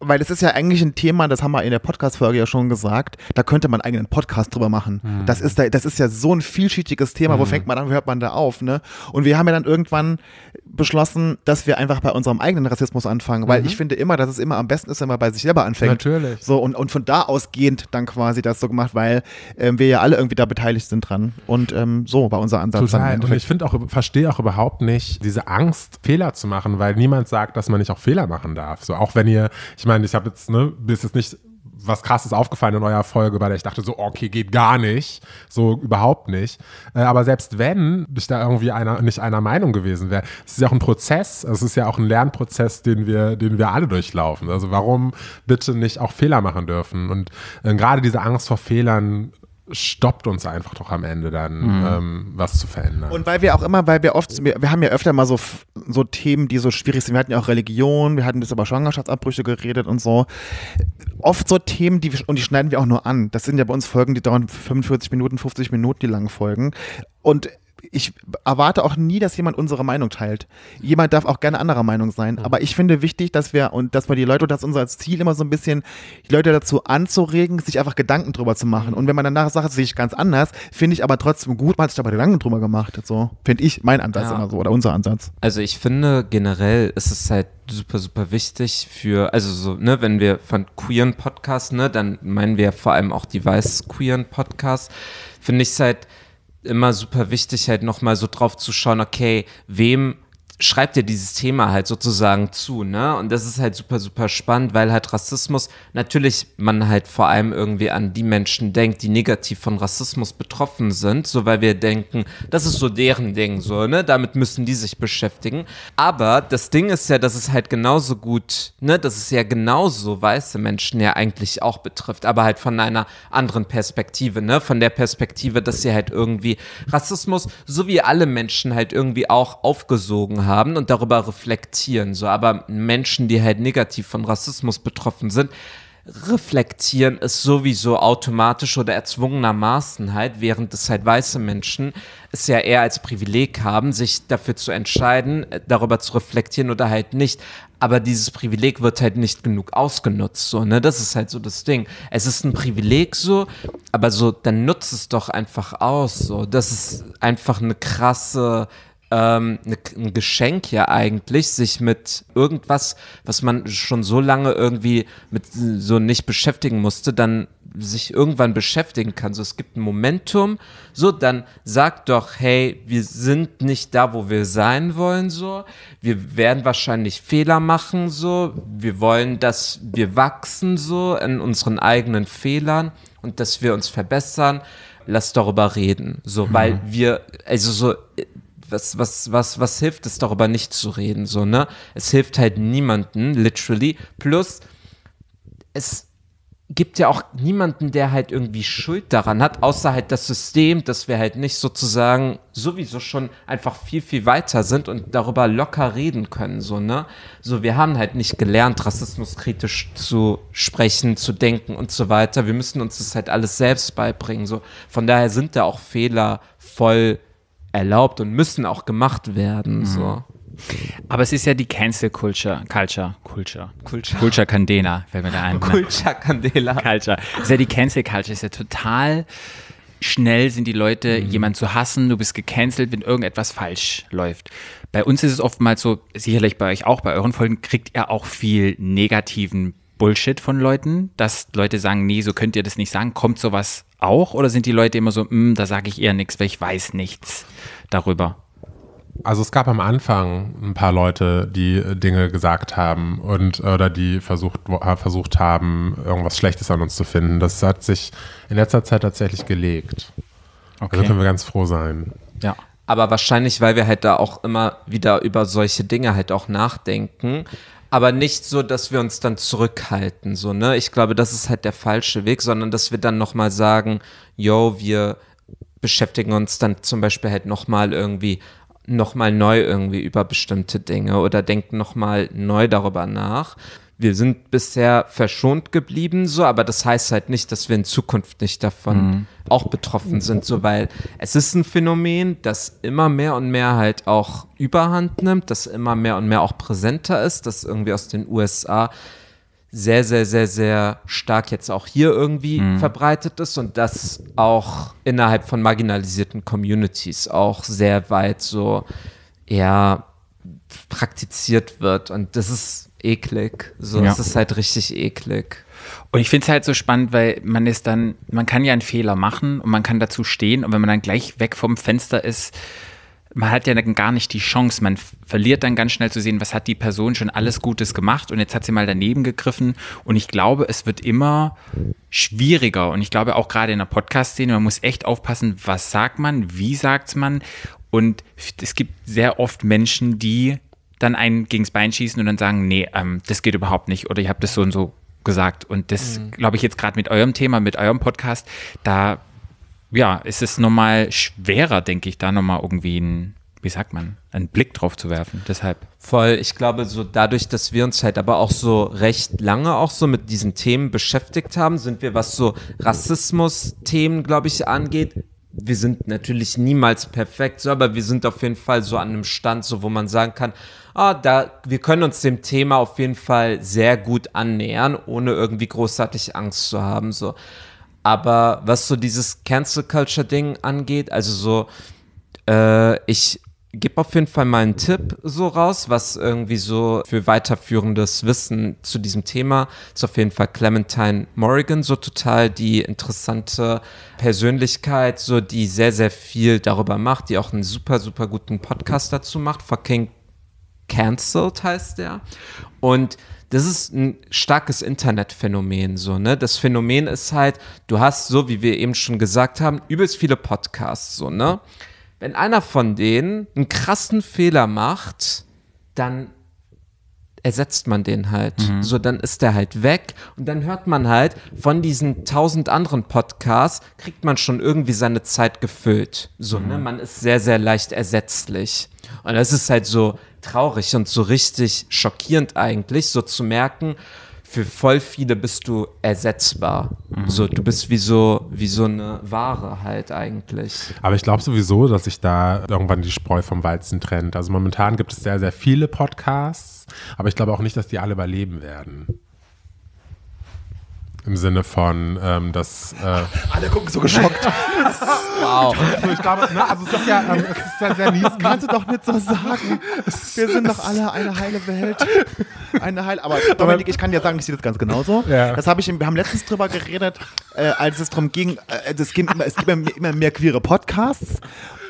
weil es ist ja eigentlich ein Thema, das haben wir in der Podcast-Folge ja schon gesagt, da könnte man einen eigenen Podcast drüber machen. Das, ist da, das ist ja so ein vielschichtiges Thema, wo fängt man an, wo hört man da auf, ne? Und wir haben ja dann irgendwann beschlossen, dass wir einfach bei unserem eigenen Rassismus anfangen, weil ich finde immer, dass es immer am besten ist, wenn man bei sich selber anfängt. Natürlich. So, und, und von da ausgehend dann quasi das so gemacht, weil ähm, wir ja alle irgendwie da beteiligt sind dran. Und ähm, so war unser Ansatz. Total. Und ich finde auch, verstehe auch überhaupt nicht diese Angst, Fehler zu machen, weil niemand sagt, dass man nicht auch Fehler machen darf. So, auch wenn ihr, ich meine, ich habe jetzt, ne, mir ist jetzt nicht was krasses aufgefallen in eurer Folge, der ich dachte so, okay, geht gar nicht. So überhaupt nicht. Äh, aber selbst wenn ich da irgendwie einer, nicht einer Meinung gewesen wäre, es ist ja auch ein Prozess, es ist ja auch ein Lernprozess, den wir, den wir alle durchlaufen. Also warum bitte nicht auch Fehler machen dürfen? Und äh, gerade diese Angst vor Fehlern stoppt uns einfach doch am Ende dann, ähm, was zu verändern. Und weil wir auch immer, weil wir oft, wir, wir haben ja öfter mal so, so Themen, die so schwierig sind. Wir hatten ja auch Religion, wir hatten bisschen über Schwangerschaftsabbrüche geredet und so. Oft so Themen, die und die schneiden wir auch nur an. Das sind ja bei uns Folgen, die dauern 45 Minuten, 50 Minuten, die langen Folgen. Und ich erwarte auch nie, dass jemand unsere Meinung teilt. Jemand darf auch gerne anderer Meinung sein. Aber ich finde wichtig, dass wir und dass wir die Leute, das ist unser Ziel immer so ein bisschen, die Leute dazu anzuregen, sich einfach Gedanken drüber zu machen. Und wenn man danach sagt, das sehe ich ganz anders, finde ich aber trotzdem gut, man hat sich aber Gedanken drüber gemacht. So finde ich mein Ansatz Ja. immer so oder unser Ansatz. Also ich finde generell ist es halt super, super wichtig für, also so, ne, wenn wir von queeren Podcasts, ne, dann meinen wir vor allem auch die weiß queeren Podcasts, finde ich es halt immer super wichtig, halt nochmal so drauf zu schauen, okay, wem schreibt ihr dieses Thema halt sozusagen zu, ne? Und das ist halt super, super spannend, weil halt Rassismus, natürlich man halt vor allem irgendwie an die Menschen denkt, die negativ von Rassismus betroffen sind, so weil wir denken, das ist so deren Ding, so, ne? Damit müssen die sich beschäftigen. Aber das Ding ist ja, dass es halt genauso gut, ne? Dass es ja genauso weiße Menschen ja eigentlich auch betrifft, aber halt von einer anderen Perspektive, ne? Von der Perspektive, dass sie halt irgendwie Rassismus, so wie alle Menschen halt irgendwie auch aufgesogen haben und darüber reflektieren, so. Aber Menschen, die halt negativ von Rassismus betroffen sind, reflektieren es sowieso automatisch oder erzwungenermaßen halt, während es halt weiße Menschen es ja eher als Privileg haben, sich dafür zu entscheiden, darüber zu reflektieren oder halt nicht. Aber dieses Privileg wird halt nicht genug ausgenutzt, so, ne? Das ist halt so das Ding. Es ist ein Privileg so, aber so, dann nutzt es doch einfach aus, so. Das ist einfach eine krasse ähm, ne, ein Geschenk ja eigentlich, sich mit irgendwas, was man schon so lange irgendwie mit so nicht beschäftigen musste, dann sich irgendwann beschäftigen kann. So, es gibt ein Momentum, so, dann sag doch, hey, wir sind nicht da, wo wir sein wollen, so. Wir werden wahrscheinlich Fehler machen, so. Wir wollen, dass wir wachsen, so, in unseren eigenen Fehlern und dass wir uns verbessern. Lass darüber reden, so, weil wir, also so, was, was, was, was hilft es darüber nicht zu reden, so, ne? Es hilft halt niemanden, literally. Plus, es gibt ja auch niemanden, der halt irgendwie Schuld daran hat, außer halt das System, dass wir halt nicht sozusagen sowieso schon einfach viel, viel weiter sind und darüber locker reden können, so, ne? So, wir haben halt nicht gelernt, rassismuskritisch zu sprechen, zu denken und so weiter. Wir müssen uns das halt alles selbst beibringen, so. Von daher sind da auch Fehler voll erlaubt und müssen auch gemacht werden, so. Aber es ist ja die Cancel Culture, Culture, Culture, Culture. Culture Candela, fällt mir da ein. ne? Culture Candela. Culture. Ist ja die Cancel Culture, ist ja total schnell sind die Leute, Mhm. jemand zu hassen, du bist gecancelt, wenn irgendetwas falsch läuft. Bei uns ist es oftmals so, sicherlich bei euch auch, bei euren Folgen kriegt ihr auch viel negativen Bullshit von Leuten, dass Leute sagen, nee, so könnt ihr das nicht sagen. Kommt sowas auch? Oder sind die Leute immer so, "Mm, da sage ich eher nichts, weil ich weiß nichts darüber? Also es gab am Anfang ein paar Leute, die äh, Dinge gesagt haben und oder die versucht, äh, versucht haben, irgendwas Schlechtes an uns zu finden. Das hat sich in letzter Zeit tatsächlich gelegt. Also können Okay. wir ganz froh sein. Ja. Aber wahrscheinlich, weil wir halt da auch immer wieder über solche Dinge halt auch nachdenken. Aber nicht so, dass wir uns dann zurückhalten, so, ne? Ich glaube, das ist halt der falsche Weg, sondern dass wir dann nochmal sagen, yo, wir beschäftigen uns dann zum Beispiel halt nochmal irgendwie, nochmal neu irgendwie über bestimmte Dinge oder denken nochmal neu darüber nach. Wir sind bisher verschont geblieben, so, aber das heißt halt nicht, dass wir in Zukunft nicht davon auch betroffen sind, so, weil es ist ein Phänomen, das immer mehr und mehr halt auch Überhand nimmt, das immer mehr und mehr auch präsenter ist, das irgendwie aus den USA sehr, sehr, sehr, sehr stark jetzt auch hier irgendwie verbreitet ist und das auch innerhalb von marginalisierten Communities auch sehr weit so ja praktiziert wird. Und das ist eklig. So, Ja. es ist halt richtig eklig. Und ich finde es halt so spannend, weil man ist dann, man kann ja einen Fehler machen und man kann dazu stehen und wenn man dann gleich weg vom Fenster ist, man hat ja dann gar nicht die Chance, man verliert dann ganz schnell zu sehen, was hat die Person schon alles Gutes gemacht und jetzt hat sie mal daneben gegriffen und ich glaube, es wird immer schwieriger und ich glaube auch gerade in der Podcast-Szene, man muss echt aufpassen, was sagt man, wie sagt man und es gibt sehr oft Menschen, die dann einen gegens Bein schießen und dann sagen, nee, ähm, das geht überhaupt nicht oder ich habe das so und so gesagt. Und das glaube ich jetzt gerade mit eurem Thema, mit eurem Podcast, da ja, ist es nochmal schwerer, denke ich, da nochmal irgendwie ein, wie sagt man, einen Blick drauf zu werfen. Deshalb. Voll, ich glaube, so dadurch, dass wir uns halt aber auch so recht lange auch so mit diesen Themen beschäftigt haben, sind wir, was so Rassismus-Themen, glaube ich, angeht, wir sind natürlich niemals perfekt, so, aber wir sind auf jeden Fall so an einem Stand, so wo man sagen kann, ah, da, wir können uns dem Thema auf jeden Fall sehr gut annähern, ohne irgendwie großartig Angst zu haben, so. Aber was so dieses Cancel Culture Ding angeht, also so, äh, ich gebe auf jeden Fall mal einen Tipp so raus, was irgendwie so für weiterführendes Wissen zu diesem Thema ist auf jeden Fall Clementine Morrigan, so total die interessante Persönlichkeit, so die sehr, sehr viel darüber macht, die auch einen super, super guten Podcast dazu macht, Fucking Cancelled heißt der. Und das ist ein starkes Internetphänomen, so, ne? Das Phänomen ist halt, du hast, so wie wir eben schon gesagt haben, übelst viele Podcasts, so, ne? Wenn einer von denen einen krassen Fehler macht, dann ersetzt man den halt. So, dann ist der halt weg und dann hört man halt von diesen tausend anderen Podcasts, kriegt man schon irgendwie seine Zeit gefüllt. So, ne? Man ist sehr, sehr leicht ersetzlich. Und das ist halt so traurig und so richtig schockierend eigentlich, so zu merken, für voll viele bist du ersetzbar. So, du bist wie so, wie so eine Ware halt eigentlich. Aber ich glaube sowieso, dass sich da irgendwann die Spreu vom Weizen trennt. Also momentan gibt es sehr, sehr viele Podcasts, aber ich glaube auch nicht, dass die alle überleben werden. Im Sinne von, ähm, dass. Äh, Alle gucken so geschockt. Wow. also ich glaube, ne, also es ist ja, ähm, es ist ja sehr mies. Kannst du doch nicht so sagen. Wir sind doch alle eine heile Welt. Eine heile. Aber Dominik, ich kann dir sagen, ich sehe das ganz genauso. Ja. Das habe ich, wir haben letztens drüber geredet, äh, als es darum ging, äh, es gibt immer, es gibt immer, immer mehr queere Podcasts.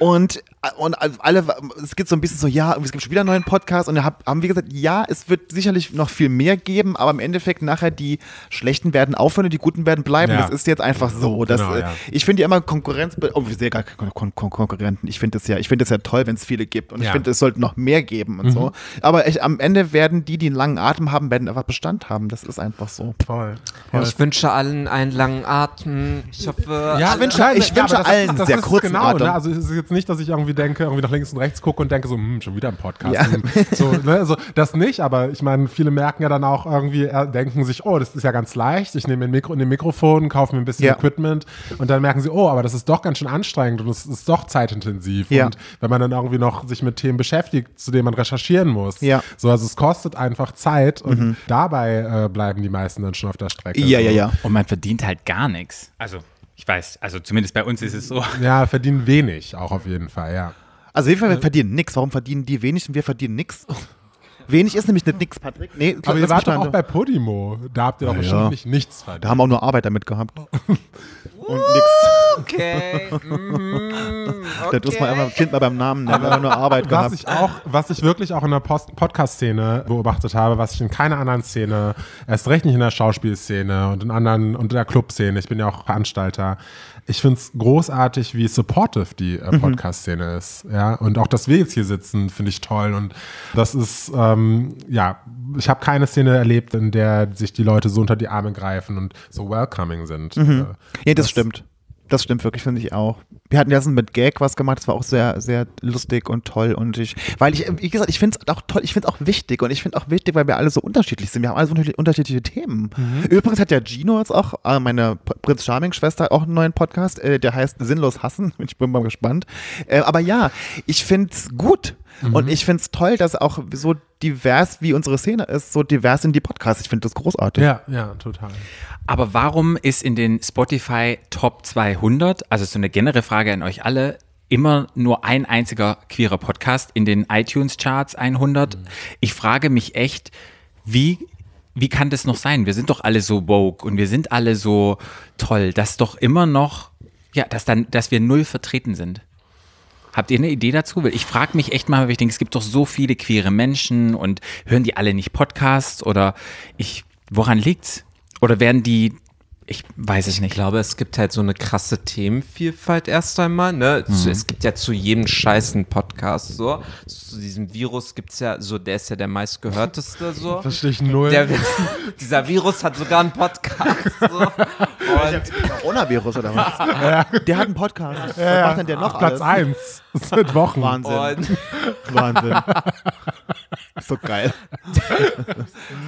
Und, äh, und alle, es gibt so ein bisschen so, ja, es gibt schon wieder einen neuen Podcast und da hab, haben wir gesagt, ja, es wird sicherlich noch viel mehr geben, aber im Endeffekt nachher die Schlechten werden aufhören und die Guten werden bleiben. Ja. Das ist jetzt einfach so. Das, Genau, äh, ja. Ich finde ja immer Konkurrenz, oh, wir sehen gar keine Kon Kon Konkurrenten. Ich finde es ja, ich finde es ja toll, wenn es viele gibt und ich Ja. finde, es sollte noch mehr geben und so. Aber ich, am Ende werden die, die einen langen Atem haben, werden einfach Bestand haben. Das ist einfach so. Voll. voll. Ich wünsche allen einen langen Atem. Ich hoffe, Ja, alle- wünsche- ich wünsche aber das allen ist, das sehr ist kurzen genau, Atem. Ne? Also es ist jetzt nicht, dass ich irgendwie denke, irgendwie nach links und rechts gucke und denke so, hm, schon wieder ein Podcast. Ja. Hm, So, ne? also, das nicht, aber ich meine, viele merken ja dann auch irgendwie, denken sich, oh, das ist ja ganz leicht. Ich nehme ein Mikro in den Mikrofon, kaufe mir ein bisschen Ja. Equipment und dann merken sie, oh, aber das ist doch ganz schön anstrengend und es ist doch zeitintensiv. Ja. Und wenn man dann irgendwie noch sich mit Themen beschäftigt, zu denen man recherchieren muss. Ja. Mhm. So, also es kostet einfach Zeit und dabei äh, bleiben die meisten dann schon auf der Strecke. Ja, so. ja, ja. Und man verdient halt gar nichts. Also, ich weiß, also zumindest bei uns ist es so. Ja, verdienen wenig, auch auf jeden Fall, ja. Also wir verdienen nichts. Warum verdienen die wenig und wir verdienen nichts? Wenig ist nämlich nicht nix, Patrick. Nee, Aber ihr wart doch auch bei Podimo. Da habt ihr doch Ja, nicht nichts verdient. Da haben auch nur Arbeit damit gehabt. Und nix. Okay. mhm, Das muss man einfach Kind mal beim Namen nennen. Wir haben nur Arbeit was gehabt. ich auch, was ich wirklich auch in der Podcast-Szene beobachtet habe, was ich in keiner anderen Szene, erst recht nicht in der Schauspielszene und in anderen und in der Clubszene, ich bin ja auch Veranstalter. Ich finde es großartig, wie supportive die äh, Podcast-Szene ist. Ja, und auch, dass wir jetzt hier sitzen, finde ich toll. Und das ist, ähm, ja, ich habe keine Szene erlebt, in der sich die Leute so unter die Arme greifen und so welcoming sind. Äh, Ja, das, stimmt. Das stimmt wirklich, finde ich auch. Wir hatten letztens mit Gag was gemacht, das war auch sehr, sehr lustig und toll. Und ich, weil ich, wie gesagt, ich finde es auch toll, ich finde es auch wichtig. Und ich finde auch wichtig, weil wir alle so unterschiedlich sind. Wir haben alle so unterschiedliche- Themen. Übrigens hat ja Gino jetzt auch, äh, meine Prinz Charming-Schwester, auch einen neuen Podcast, äh, der heißt Sinnlos Hassen. Ich bin mal gespannt. Äh, aber ja, ich finde es gut. Und ich finde es toll, dass auch so divers, wie unsere Szene ist, so divers sind die Podcasts. Ich finde das großartig. ja, ja, total. Aber warum ist in den Spotify Top 200, also so eine generelle Frage an euch alle, immer nur ein einziger queerer Podcast in den iTunes Charts 100? Ich frage mich echt, wie wie kann das noch sein? Wir sind doch alle so woke und wir sind alle so toll, dass doch immer noch ja, dass dann dass wir null vertreten sind. Habt ihr eine Idee dazu? Ich frage mich echt mal, weil ich denke, es gibt doch so viele queere Menschen und hören die alle nicht Podcasts oder ich, woran liegt's? Oder werden die, ich weiß es Ich nicht. glaube, es gibt halt so eine krasse Themenvielfalt erst einmal. Ne? Mhm. Es gibt ja zu jedem Scheiß einen Podcast. So. Zu diesem Virus gibt es ja, so, der ist ja der meistgehörteste. So. Verstehe ich null. Der, dieser Virus hat sogar einen Podcast. So. Und Coronavirus oder was? Der hat einen Podcast. Was macht denn der noch Platz alles? 1 seit Wochen. Wahnsinn. Und Wahnsinn. Ist so geil.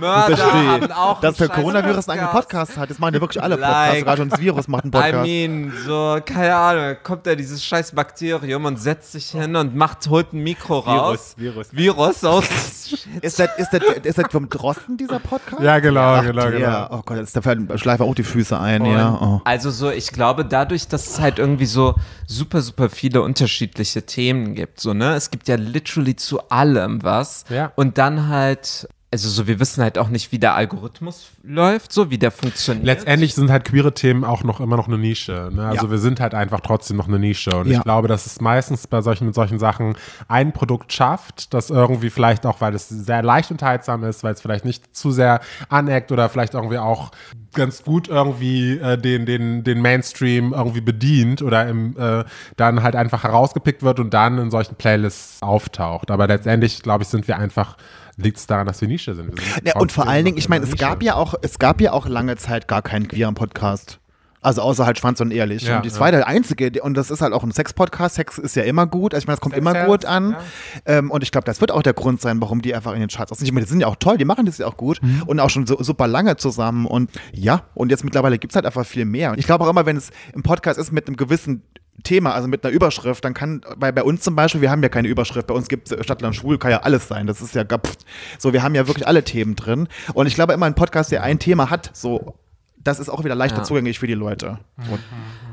Mörder haben ich. auch Dass der Coronavirus einen eigenen Podcast hat. Das machen ja wirklich alle Podcasts. Like. Sogar schon das Virus macht einen I Podcast. mean, so, keine Ahnung, da kommt da dieses scheiß Bakterium und setzt sich hin und macht, holt ein Mikro raus. Virus. Virus aus. Ist das, ist, das, ist das vom Drosten, dieser Podcast? Ja, genau, Ach, genau, der. genau. Oh Gott, jetzt da schleife auch die Füße ein. ja. Oh. Also so, ich glaube, dadurch, dass es halt irgendwie so super, super viele unterschiedliche Themen gibt, so, ne? Es gibt ja literally zu allem was. Ja. Und dann halt, also so, wir wissen halt auch nicht, wie der Algorithmus läuft, so, wie der funktioniert. Letztendlich sind halt queere Themen auch noch immer noch eine Nische. Ne? Also Ja. wir sind halt einfach trotzdem noch eine Nische. Und Ja. ich glaube, dass es meistens bei solchen, mit solchen Sachen ein Produkt schafft, das irgendwie vielleicht auch, weil es sehr leicht unterhaltsam ist, weil es vielleicht nicht zu sehr aneckt oder vielleicht irgendwie auch ganz gut irgendwie äh, den, den, den Mainstream irgendwie bedient oder im, äh, dann halt einfach herausgepickt wird und dann in solchen Playlists auftaucht. Aber letztendlich, glaube ich, sind wir einfach, liegt es daran, dass wir Nische sind. Wir sind Ja, und vor allen Dingen, ich in meine, es gab ja auch, es gab ja auch lange Zeit gar keinen queeren Podcast. Also außer halt Schwanz und Ehrlich. Ja, und das ja. war der einzige, und das ist halt auch ein Sex-Podcast. Sex ist ja immer gut. Also ich meine, das kommt Sex immer sells, gut an. ja. Ähm, und ich glaube, das wird auch der Grund sein, warum die einfach in den Charts sind. Ich meine, die sind ja auch toll, die machen das ja auch gut Mhm. und auch schon so, super lange zusammen. Und ja, und jetzt mittlerweile gibt es halt einfach viel mehr. Und ich glaube auch immer, wenn es im Podcast ist mit einem gewissen Thema, also mit einer Überschrift, dann kann, bei, bei uns zum Beispiel, wir haben ja keine Überschrift, bei uns gibt es Stadtland Schwul, kann ja alles sein, das ist ja, pff, so, wir haben ja wirklich alle Themen drin und ich glaube immer, ein Podcast, der ein Thema hat, so, das ist auch wieder leichter Ja. zugänglich für die Leute. Mhm.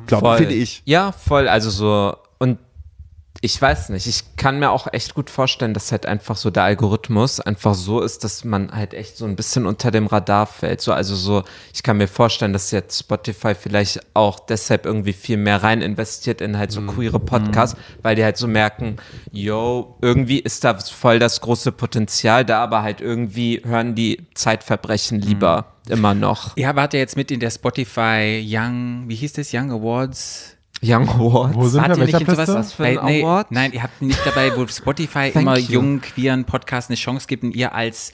Glaube, finde ich. Ja, voll. Also so, und ich weiß nicht, ich kann mir auch echt gut vorstellen, dass halt einfach so der Algorithmus einfach so ist, dass man halt echt so ein bisschen unter dem Radar fällt. So, also so, ich kann mir vorstellen, dass jetzt Spotify vielleicht auch deshalb irgendwie viel mehr rein investiert in halt so queere Podcasts, weil die halt so merken, yo, irgendwie ist da voll das große Potenzial da, aber halt irgendwie hören die Zeitverbrechen lieber immer noch. Ja, wart ihr jetzt mit in der Spotify Young, wie hieß das, Young Awards? Young Awards. Wo sind Wart wir? ihr nicht Welcher in sowas? Piste? Was für ein Weil- nee, Award? Nein, ihr habt nicht dabei, wo Spotify immer you. jungen, queeren Podcasts eine Chance gibt und ihr als,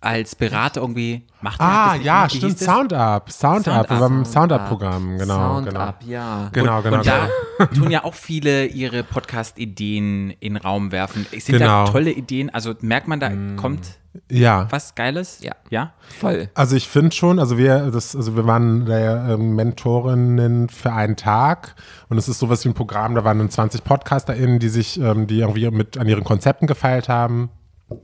als Berater irgendwie macht. Ah, das ja, stimmt. Sound Up. Sound, Sound Up. Wir haben ein Sound Up-Programm. Genau, Sound genau. Up, ja. Genau, genau. und da genau. tun ja auch viele ihre Podcast-Ideen in den Raum werfen. Sind Genau. da tolle Ideen? Also merkt man, da kommt Ja. was Geiles? Ja. Ja? Voll. Also ich finde schon, also wir, das, also wir waren der ähm, Mentorinnen für einen Tag und es ist sowas wie ein Programm, da waren dann 20 PodcasterInnen, die sich, ähm, die irgendwie mit an ihren Konzepten gefeilt haben.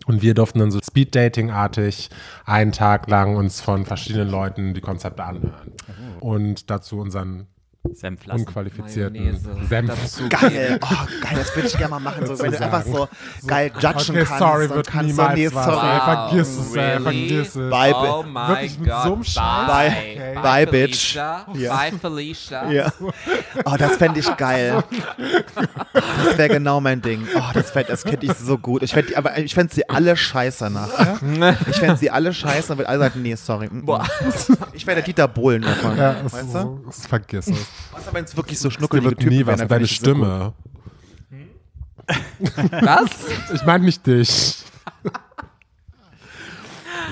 Und wir durften dann so Speed-Dating-artig einen Tag lang uns von verschiedenen Leuten die Konzepte anhören. Und dazu unseren Senf lassen. unqualifizierten Senf. dazu. Geil, oh, geil, das würde ich gerne mal machen. So, wenn du einfach so geil judgen Okay, kannst sorry, wird kannst so, niemals nee, was. sorry. Ey, vergiss es, ey, Really? vergiss es. Bye, Oh my Wirklich mit God. so einem Scheiß? Bye. Bye, Bye, bitch. Felicia. Ja. Bye, Felicia. Ja. Oh, das fände ich geil. Das wäre genau mein Ding. Oh, das, fänd- das könnte ich so gut. Ich fänd, die- aber ich fände sie alle scheiße nachher. Ich fände sie alle scheiße und würde alle sagen, nee, sorry. mm, mm. Boah. Ich wäre der Dieter Bohlen davon. Ja, weißt du? so, vergiss es. Was wenn es wirklich so Dir schnuckelige wird Typen nie was ich sie so. Stimme. Was? Ich meine nicht dich.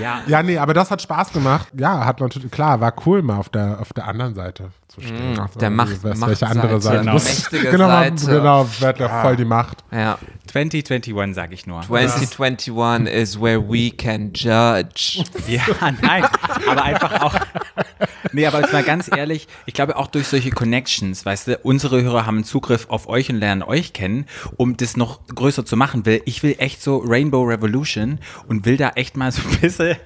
Ja. Ja, nee, aber das hat Spaß gemacht. Ja, hat natürlich, klar, war cool, mal auf der, auf der anderen Seite zu stehen. Mm, auf der Also, Macht- weißt, welche andere Seite. genau. mächtige genau, Seite. genau, wird ja voll die Macht. Ja. 2021 sag ich nur. 2021 is where we can judge. Ja, nein, aber einfach auch. Nee, aber jetzt mal ganz ehrlich, ich glaube auch durch solche Connections, weißt du, unsere Hörer haben Zugriff auf euch und lernen euch kennen, um das noch größer zu machen. Will, ich will echt so Rainbow Revolution und will da echt mal so ein bisschen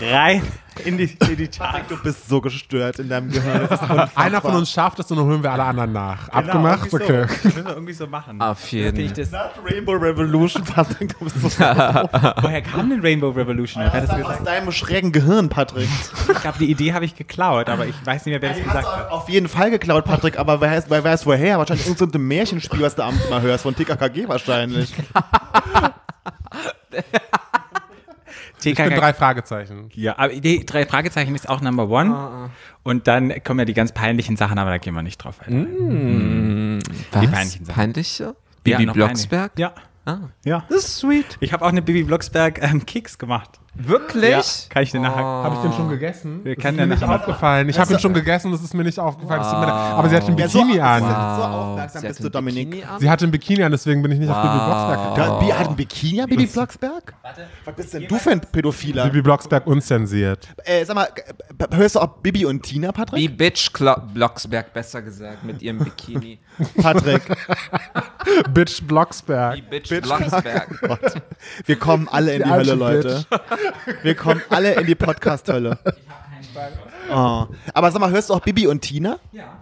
rein in die, in die Charts. Du bist so gestört in deinem Gehirn. Einer von uns schafft es und dann holen wir alle anderen nach. Abgemacht? Genau, irgendwie Okay. So. Das müssen wir irgendwie so machen. Auf jeden ich das, Not Rainbow Revolution, Patrick. Du bist so woher kam denn Rainbow Revolution? Hat das aus deinem schrägen Gehirn, Patrick. Ich glaube, die Idee habe ich geklaut, aber ich weiß nicht mehr, wer das Hast gesagt du hat. auf jeden Fall geklaut, Patrick, aber wer weiß, wer weiß woher? Wahrscheinlich irgendein so ein Märchenspiel, was du abends mal hörst, von TKKG wahrscheinlich. Ich bin drei Fragezeichen. Ja, aber die drei Fragezeichen ist auch Number One. Und dann kommen ja die ganz peinlichen Sachen, aber da gehen wir nicht drauf ein. Was? peinlichen Sachen. Peinliche? Ja, Bibi noch Blocksberg? peinlich. Ja. Ah. Ja. Das ist sweet. Ich habe auch eine Bibi Blocksberg ähm, Keks gemacht. Wirklich? Ja, kann ich dir nachher. Habe ich den schon gegessen? Wir Das ist mir nicht aufgefallen. Ich habe ihn schon gegessen, das ist mir nicht aufgefallen. Leid. Aber sie hat den Ja, so, Bikini an. so Wow. aufmerksam Sie bist hat du, ein Dominik. Bikini an? Sie hatte einen Bikini an, deswegen bin ich nicht auf Bibi Blocksberg Da, gekommen. Bi hat ein Bikini, Bibi Blocksberg? Was bist denn du für ein Pädophiler? Bibi Blocksberg unzensiert. Äh, sag mal, hörst du auch Bibi und Tina, Wie Patrick? Bitch Clo Blocksberg, besser gesagt, mit ihrem Bikini. Patrick, Bitch Wie Blocksberg. Bitch, Bitch Blocksberg. Wir kommen alle in die Hölle, Leute. Wir kommen alle in die Podcast-Hölle. Oh. Aber sag mal, hörst du auch Bibi und Tina? Ja.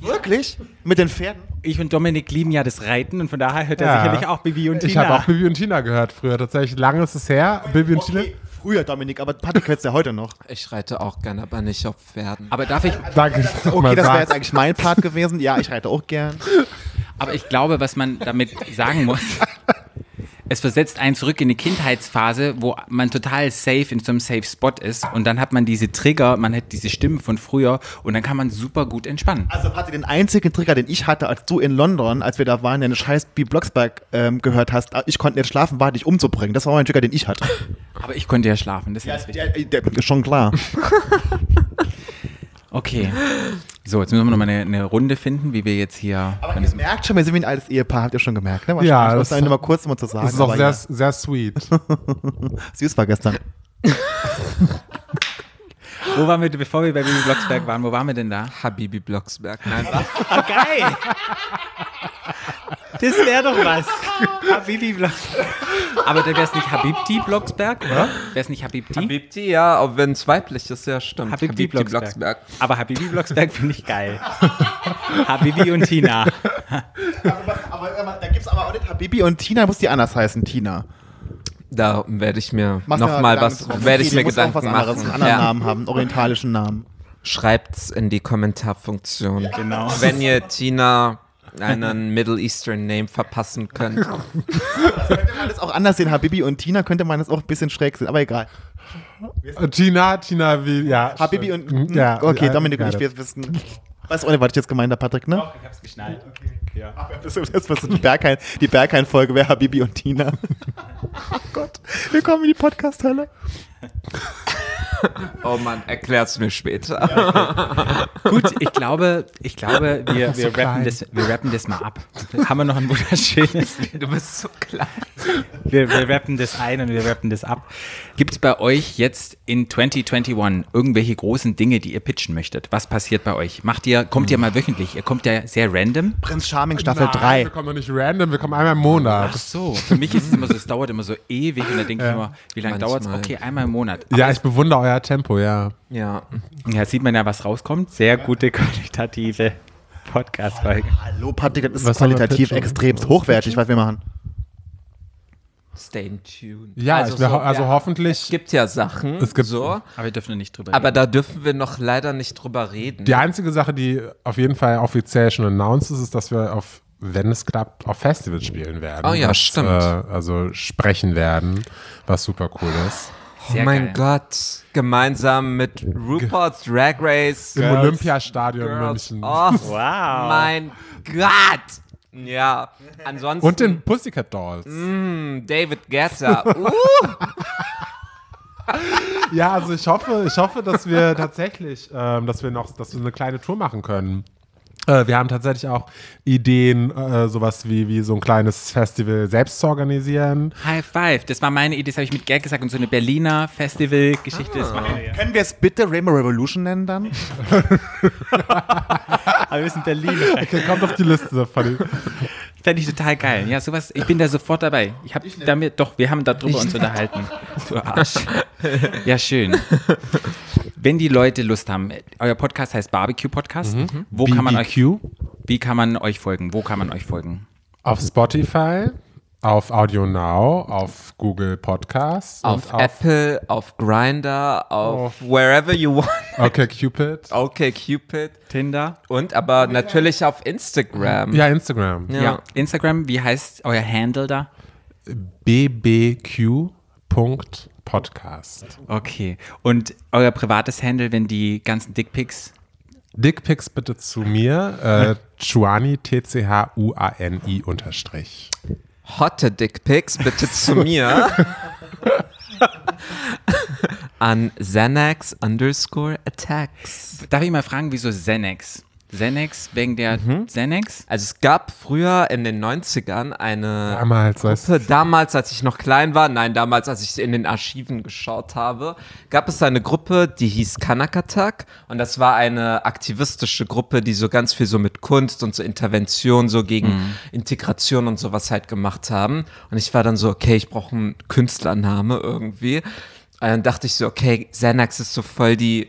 Wirklich? Mit den Pferden? Ich und Dominik lieben ja das Reiten und von daher hört er Ja. sicherlich auch Bibi und Tina. Ich habe auch Bibi und Tina gehört früher. Tatsächlich lange ist es her. Bibi und Tina. Okay, früher, Dominik, aber Patrick hört's ja heute noch. Ich reite auch gerne, aber nicht auf Pferden. aber darf ich, Danke, dass du Okay, mal das wäre jetzt eigentlich mein Part gewesen. Ja, ich reite auch gern. aber ich glaube, was man damit sagen muss, es versetzt einen zurück in die Kindheitsphase, wo man total safe in so einem Safe Spot ist und dann hat man diese Trigger, man hat diese Stimmen von früher und dann kann man super gut entspannen. Also Patrick, den einzigen Trigger, den ich hatte, als du in London, als wir da waren, den scheiß Bibi Blocksberg ähm, gehört hast, ich konnte nicht schlafen, war dich umzubringen. Das war mein Trigger, den ich hatte. Aber ich konnte ja schlafen, das ist Ja, der, der, schon klar. Okay. So, jetzt müssen wir noch mal eine, eine Runde finden, wie wir jetzt hier. Aber ihr merkt schon, wir sind wie ein altes Ehepaar, habt ihr schon gemerkt, ne? Ja, Wahrscheinlich. das- das ist mal kurz mal zu sagen. Das ist auch sehr, ja. sehr sweet. Süß war gestern. Wo waren wir, bevor wir bei Bibi Blocksberg waren, wo waren wir denn da? Habibi Blocksberg. Nein, Ah, geil! Das wäre doch was. Bibi Blocksberg. Aber der wäre es nicht Habibti Blocksberg, oder? Wäre es nicht Habibti? Habibti, ja, auch wenn es weiblich ist, ja, stimmt. Habibti Blocksberg. Aber Habibi Blocksberg finde ich geil. Habibi und Tina. Aber, aber da gibt es aber auch nicht Habibi und Tina, muss die anders heißen, Tina. Da werde ich mir nochmal was, werde ich mir Gedanken was anderes, machen. einen anderen Ja. Namen haben, orientalischen Namen. Schreibt's in die Kommentarfunktion. Genau. Wenn ihr Tina einen Middle Eastern Name verpassen könnt. Könnte man das auch anders sehen, Habibi und Tina könnte man das auch ein bisschen schräg sehen, aber egal. Tina, Tina, wie, ja. Habibi und, ja, okay, ja, Dominik und ich, wir wissen. Weißt du, was ich jetzt gemeint habe, Patrick, ne? Ich hab's geschnallt. Ja. Das ist das, was die Berghain, die Berghain-Folge wäre Habibi und Tina. oh Gott, wir kommen in die Podcast-Hölle. Oh Mann, erklär's mir später. Gut, ich glaube, ich glaube, wir, wir, so rappen das, wir rappen das mal ab. Haben wir noch ein wunderschönes. Du bist so klein. Wir, wir rappen das ein und wir rappen das ab. Gibt es bei euch jetzt in 2021 irgendwelche großen Dinge, die ihr pitchen möchtet? Was passiert bei euch? Macht ihr, kommt ihr mal wöchentlich? Ihr kommt ja sehr random. Prinz Charming Staffel Nein, 3. Wir kommen doch nicht random, wir kommen einmal im Monat. Ach so, für mich ist es immer so, es dauert immer so ewig und da denke ich immer, wie lange dauert es? Okay, einmal im Monat. Ja, ich bewundere euer Tempo, ja. Ja. Ja, sieht man ja, was rauskommt. Sehr gute qualitative Podcast-Folge. Hallo Patrick, das ist Was qualitativ pitchen? extremst hochwertig, was wir machen. Stay tuned. Ja, also, ich wär, so, also ja, hoffentlich. Es gibt ja Sachen, Es gibt- so, Aber wir dürfen nicht drüber aber reden. da dürfen wir noch leider nicht drüber reden. Die einzige Sache, die auf jeden Fall offiziell schon announced ist, ist, dass wir auf, wenn es klappt, auf Festivals spielen werden. Oh ja, was, stimmt. Äh, also sprechen werden, was super cool ist. Oh Sehr mein geil. Gott, gemeinsam mit RuPaul's Drag Race. Im Girls- Olympiastadion Girls. München. Oh, Wow. mein Gott. Ja, ansonsten Und den Pussycat Dolls. mm, David Guetta. Uh, Ja, also ich hoffe, ich hoffe, dass wir tatsächlich, ähm, dass wir noch, dass wir eine kleine Tour machen können. Äh, wir haben tatsächlich auch Ideen, äh, sowas wie, wie so ein kleines Festival selbst zu organisieren. High Five, das war meine Idee, das habe ich mit Gag gesagt und so eine Berliner Festival-Geschichte. Machen wir. Können wir es bitte Rainbow Revolution nennen dann? Aber wir sind Berliner. Okay, kommt auf die Liste den. Fände ich total geil. Ja, sowas, ich bin da sofort dabei. Ich habe damit, doch, wir haben darüber uns unterhalten. Du Arsch. Ja, schön. Wenn die Leute Lust haben, euer Podcast heißt Barbecue Podcast. Wo kann man euch, BBQ wie kann man euch folgen? Wo kann man euch folgen? auf Spotify, auf Audio Now, auf Google Podcasts auf und Apple, auf Grinder, auf wherever you want. Okay, Cupid. Okay, Cupid. Tinder? Und aber natürlich auf Instagram. Ja, Instagram. Ja. Instagram, wie heißt euer Handle da? bbq.podcast. Okay. Und euer privates Handle, wenn die ganzen Dickpics Dickpics bitte zu mir. Äh, Chuani, T-C-H-U-A-N-I unterstrich. Hotte Dickpics bitte zu mir. An Xanax underscore attacks. Darf ich mal fragen, wieso Xanax? Xanax wegen der Xanax? Also es gab früher in den 90ern eine Damals, Gruppe, damals, als ich noch klein war, nein, damals, als ich in den Archiven geschaut habe, gab es eine Gruppe, die hieß Kanakatak und das war eine aktivistische Gruppe, die so ganz viel so mit Kunst und so Intervention so gegen Integration und sowas halt gemacht haben. Und ich war dann so, okay, ich brauche einen Künstlername irgendwie. Und dann dachte ich so, okay, Xanax ist so voll die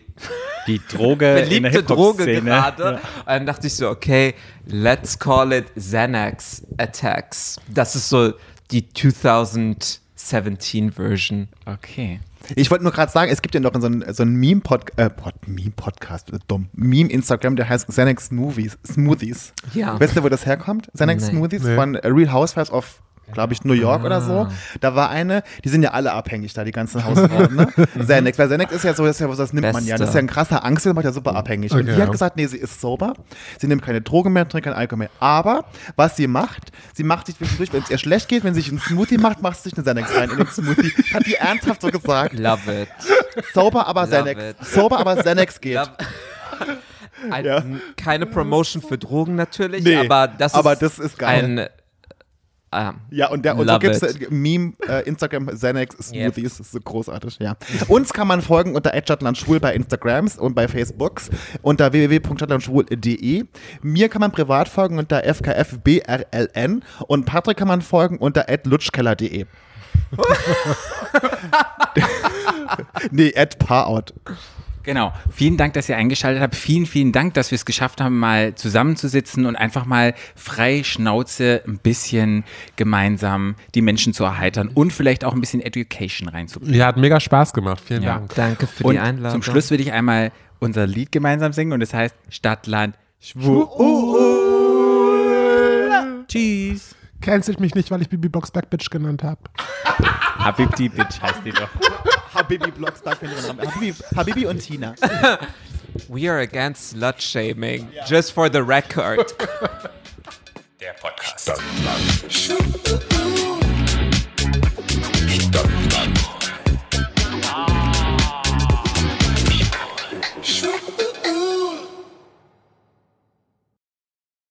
Die Droge in der beliebte Droge gerade. Und dann dachte ich so, okay, let's call it Xanax Attacks. Das ist so die 2017 Version. Okay. Ich wollte nur gerade sagen, es gibt ja noch so einen, so einen Meme-Podcast, äh, Pod, Meme-Podcast, dumm, Meme-Instagram, der heißt Xanax Smoothies. Smoothies. Ja. Weißt du, wo das herkommt? Xanax Nee. Smoothies Nee. von Real Housewives of, glaube ich, New York oder so. Ah. Da war eine, die sind ja alle abhängig da, die ganzen Hausfrauen, ne? Xanax, weil Xanax ist ja so, das, ist ja, das nimmt man ja. Das ist ja ein krasser Angst, das macht ja super abhängig. Und Okay, die hat gesagt, nee, sie ist sober, sie nimmt keine Drogen mehr, trinkt keinen Alkohol mehr. Aber, was sie macht, sie macht sich zwischendurch, wenn es ihr schlecht geht, wenn sie sich einen Smoothie macht, macht sie sich eine Xanax rein in den Smoothie. Hat die ernsthaft so gesagt. Love it. Sober, aber Love Xanax. it. Sober, aber Xanax geht. Love ein, Ja. Keine Promotion für Drogen natürlich, Nee, aber das aber ist, das ist geil. ein ah, Ja, und, der, und so gibt es it. Meme, äh, Instagram, Xanax Smoothies, das ist so großartig, ja. Uns kann man folgen unter @stadtlandschwul bei Instagrams und bei Facebooks unter www.stadtlandschwul.de. Mir kann man privat folgen unter fkfbrln und Patrick kann man folgen unter lutschkeller.de. nee, at Paarout. Genau. Vielen Dank, dass ihr eingeschaltet habt. Vielen, vielen Dank, dass wir es geschafft haben, mal zusammenzusitzen und einfach mal frei Schnauze ein bisschen gemeinsam die Menschen zu erheitern und vielleicht auch ein bisschen Education reinzubringen. Ja, hat mega Spaß gemacht. Vielen Ja. Dank. Danke für Und die Einladung. zum Schluss würde ich einmal unser Lied gemeinsam singen und es heißt Stadt, Land, Schwul. Tschüss. Cancelt mich nicht, weil ich Bibi Blocksberg Bitch genannt habe. Habibti Bitch heißt die doch. Habibi Blocksberg, Habibi, Habibi und Tina. We are against slut shaming. Just for the record. Der Podcast. Stadtland. Stadtland.